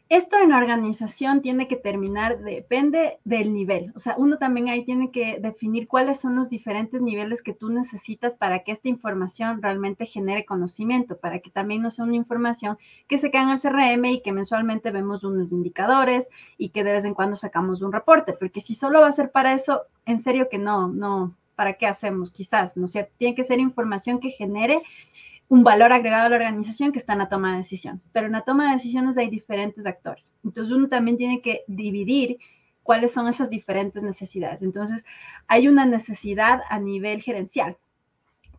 Esto en la organización tiene que terminar, depende del nivel. O sea, uno también ahí tiene que definir cuáles son los diferentes niveles que tú necesitas para que esta información realmente genere conocimiento, para que también no sea una información que se quede en el CRM y que mensualmente vemos unos indicadores y que de vez en cuando sacamos un reporte, porque si solo va a ser para eso, en serio que no, no, ¿para qué hacemos? Quizás, ¿no es cierto? Tiene que ser información que genere un valor agregado a la organización que está en la toma de decisiones. Pero en la toma de decisiones hay diferentes actores. Entonces uno también tiene que dividir cuáles son esas diferentes necesidades. Entonces hay una necesidad a nivel gerencial,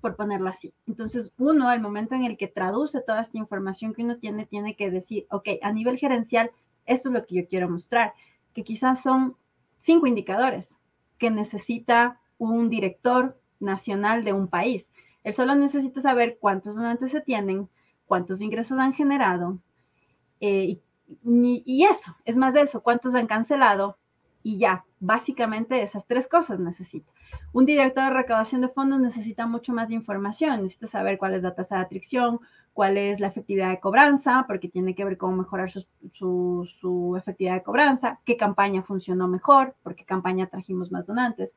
por ponerlo así. Entonces uno, al momento en el que traduce toda esta información que uno tiene, tiene que decir, ok, a nivel gerencial, esto es lo que yo quiero mostrar, que quizás son cinco indicadores que necesita un director nacional de un país él solo necesita saber cuántos donantes se tienen, cuántos ingresos han generado eh, y, eso, es más de eso, cuántos han cancelado y ya, básicamente esas tres cosas necesita. Un director de recaudación de fondos necesita mucho más información, necesita saber cuál es la tasa de atracción, cuál es la efectividad de cobranza, porque tiene que ver cómo mejorar su, efectividad de cobranza, qué campaña funcionó mejor, por qué campaña trajimos más donantes.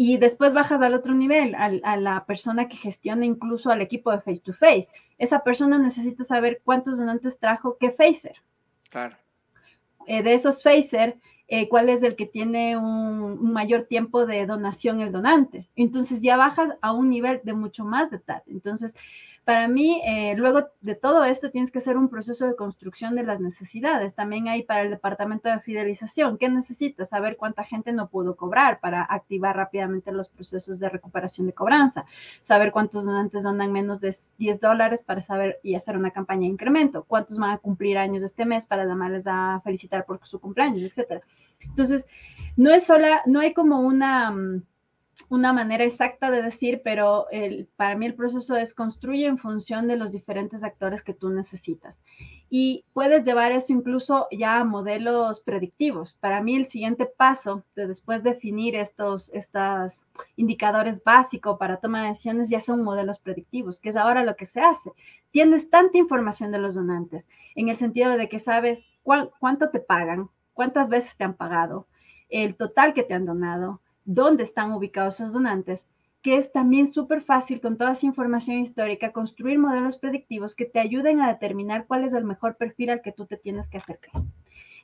Y después bajas al otro nivel, a, la persona que gestiona incluso al equipo de face to face. Esa persona necesita saber cuántos donantes trajo qué facer. Claro. Eh, de esos facer, eh, cuál es el que tiene un, mayor tiempo de donación el donante. Entonces ya bajas a un nivel de mucho más detalle. Entonces, para mí, eh, luego de todo esto, tienes que hacer un proceso de construcción de las necesidades. También hay para el departamento de fidelización. ¿Qué necesitas? Saber cuánta gente no pudo cobrar para activar rápidamente los procesos de recuperación de cobranza. Saber cuántos donantes donan menos de 10 dólares para saber y hacer una campaña de incremento. Cuántos van a cumplir años este mes para llamarles a felicitar por su cumpleaños, etcétera. Entonces, no es sola, no hay como una mm, una manera exacta de decir, pero el, para mí el proceso es construye en función de los diferentes actores que tú necesitas. Y puedes llevar eso incluso ya a modelos predictivos. Para mí el siguiente paso de después definir estos, estos indicadores básicos para toma de decisiones ya son modelos predictivos, que es ahora lo que se hace. Tienes tanta información de los donantes en el sentido de que sabes cuánto te pagan, cuántas veces te han pagado, el total que te han donado, dónde están ubicados esos donantes, que es también súper fácil con toda esa información histórica construir modelos predictivos que te ayuden a determinar cuál es el mejor perfil al que tú te tienes que acercar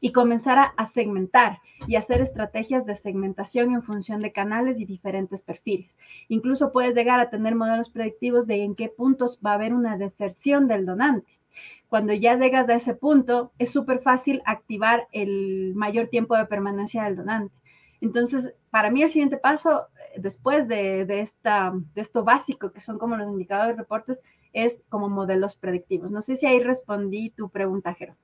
y comenzar a, segmentar y hacer estrategias de segmentación en función de canales y diferentes perfiles. Incluso puedes llegar a tener modelos predictivos de en qué puntos va a haber una deserción del donante. Cuando ya llegas a ese punto, es súper fácil activar el mayor tiempo de permanencia del donante. Entonces, para mí el siguiente paso, eh, después de, esta, de esto básico, que son como los indicadores de reportes, es como modelos predictivos. No sé si ahí respondí tu pregunta, Jero.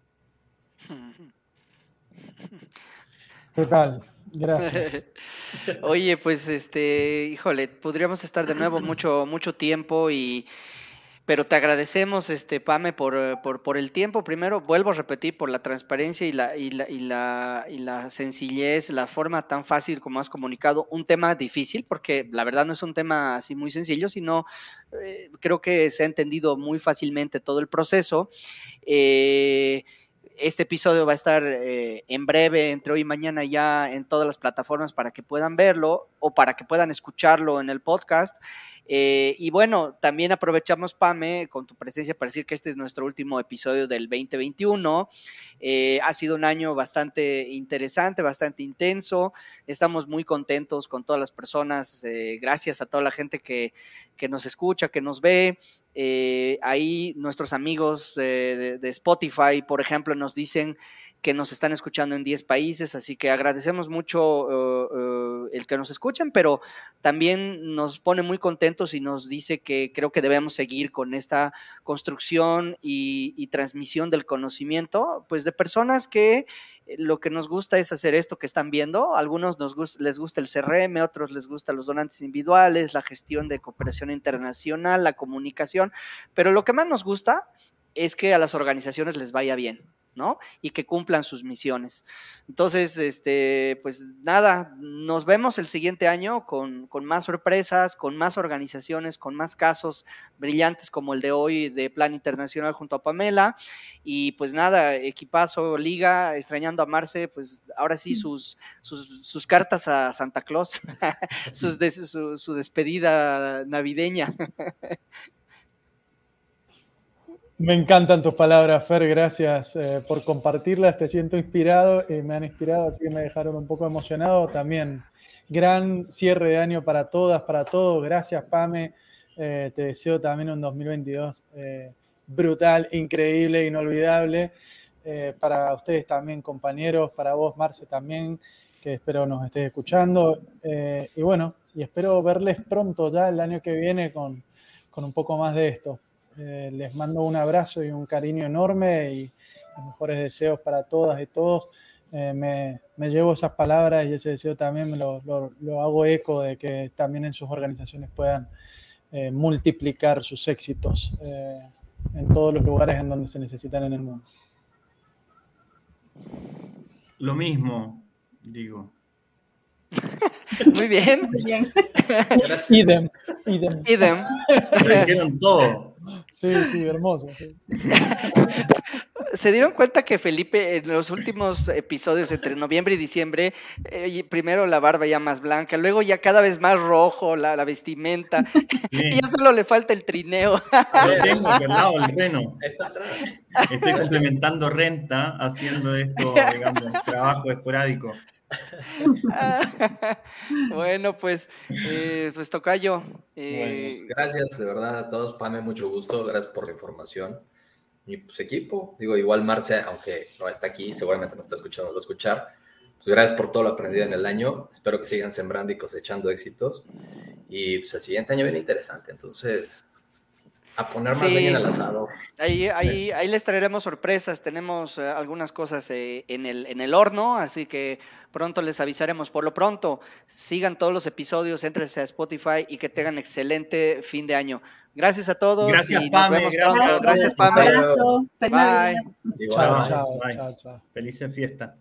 Total, gracias. Oye, pues este, híjole, podríamos estar de nuevo mucho, mucho tiempo y pero te agradecemos, este, Pame, eh, por, por, el tiempo. Primero, vuelvo a repetir, por la transparencia y la, y, la, y, la, y la sencillez, la forma tan fácil como has comunicado. Un tema difícil, porque la verdad no es un tema así muy sencillo, sino eh, creo que se ha entendido muy fácilmente todo el proceso. Eh, este episodio va a estar en breve, entre hoy y mañana ya en todas las plataformas para que puedan verlo o para que puedan escucharlo en el podcast. Eh, y bueno, también aprovechamos, Pame, con tu presencia para decir que este es nuestro último episodio del 2021. Eh, ha sido un año bastante interesante, bastante intenso. Estamos muy contentos con todas las personas. Eh, gracias a toda la gente que, que nos escucha, que nos ve. ahí nuestros amigos de, de Spotify, por ejemplo, nos dicen que nos están escuchando en 10 países, así que agradecemos mucho uh, uh, el que nos escuchen, pero también nos pone muy contentos y nos dice que creo que debemos seguir con esta construcción y, transmisión del conocimiento, pues de personas que eh, lo que nos gusta es hacer esto que están viendo. algunos nos les gusta el CRM, otros les gusta los donantes individuales, la gestión de cooperación internacional, la comunicación, pero lo que más nos gusta es que a las organizaciones les vaya bien. ¿No? Y que cumplan sus misiones. Entonces, este, pues nada, nos vemos el siguiente año con, más sorpresas, con más organizaciones, con más casos brillantes como el de hoy de Plan Internacional junto a Pamela. Y pues nada, equipazo, liga, extrañando a Marce, pues ahora sí sus, sus, cartas a Santa Claus, sus su, su despedida navideña. Me encantan tus palabras, Fer. Gracias eh, por compartirlas. Te siento inspirado y me han inspirado, así que me dejaron un poco emocionado. También gran cierre de año para todas, para todos. Gracias, Pame. Eh, te deseo también un 2022 eh, brutal, increíble, inolvidable. para ustedes también, compañeros, para vos, Marce, también, que espero nos estés escuchando. y bueno, y espero verles pronto ya el año que viene con, con un poco más de esto. Eh, les mando un abrazo y un cariño enorme y los mejores deseos para todas y todos. Eh, me, llevo esas palabras y ese deseo también me lo, hago eco de que también en sus organizaciones puedan eh, multiplicar sus éxitos en todos los lugares en donde se necesitan en el mundo. Lo mismo, digo. Muy bien. Muy bien. Idem. Idem. Idem. todo. Sí, sí, hermoso. ¿Se dieron cuenta que Felipe en los últimos episodios entre noviembre y diciembre, eh, primero la barba ya más blanca, luego ya cada vez más rojo la, vestimenta, y ya solo le falta el trineo. Lo tengo, ¿verdad? El reno. Estoy complementando renta haciendo esto, digamos, trabajo esporádico. bueno, pues, eh, pues Tocayo. Eh, gracias, de verdad, a todos. Pame, mucho gusto. Gracias por la información. Y pues equipo, digo, igual Marce, aunque no está aquí, seguramente nos está escuchando, lo escuchar. Pues gracias por todo lo aprendido en el año. Espero que sigan sembrando y cosechando éxitos. Y pues el siguiente año viene interesante. Entonces, a poner más leña en el asador. Ahí, ahí, ahí les traeremos sorpresas. Tenemos eh, algunas cosas eh, en, el, en el horno, así que pronto les avisaremos. Por lo pronto, sigan todos los episodios, entrense a Spotify y que tengan excelente fin de año. Gracias a todos gracias, y nos vemos gracias, pronto. Gracias, Pame. Bye. Chao, chao, chao, chao. Feliz fiesta.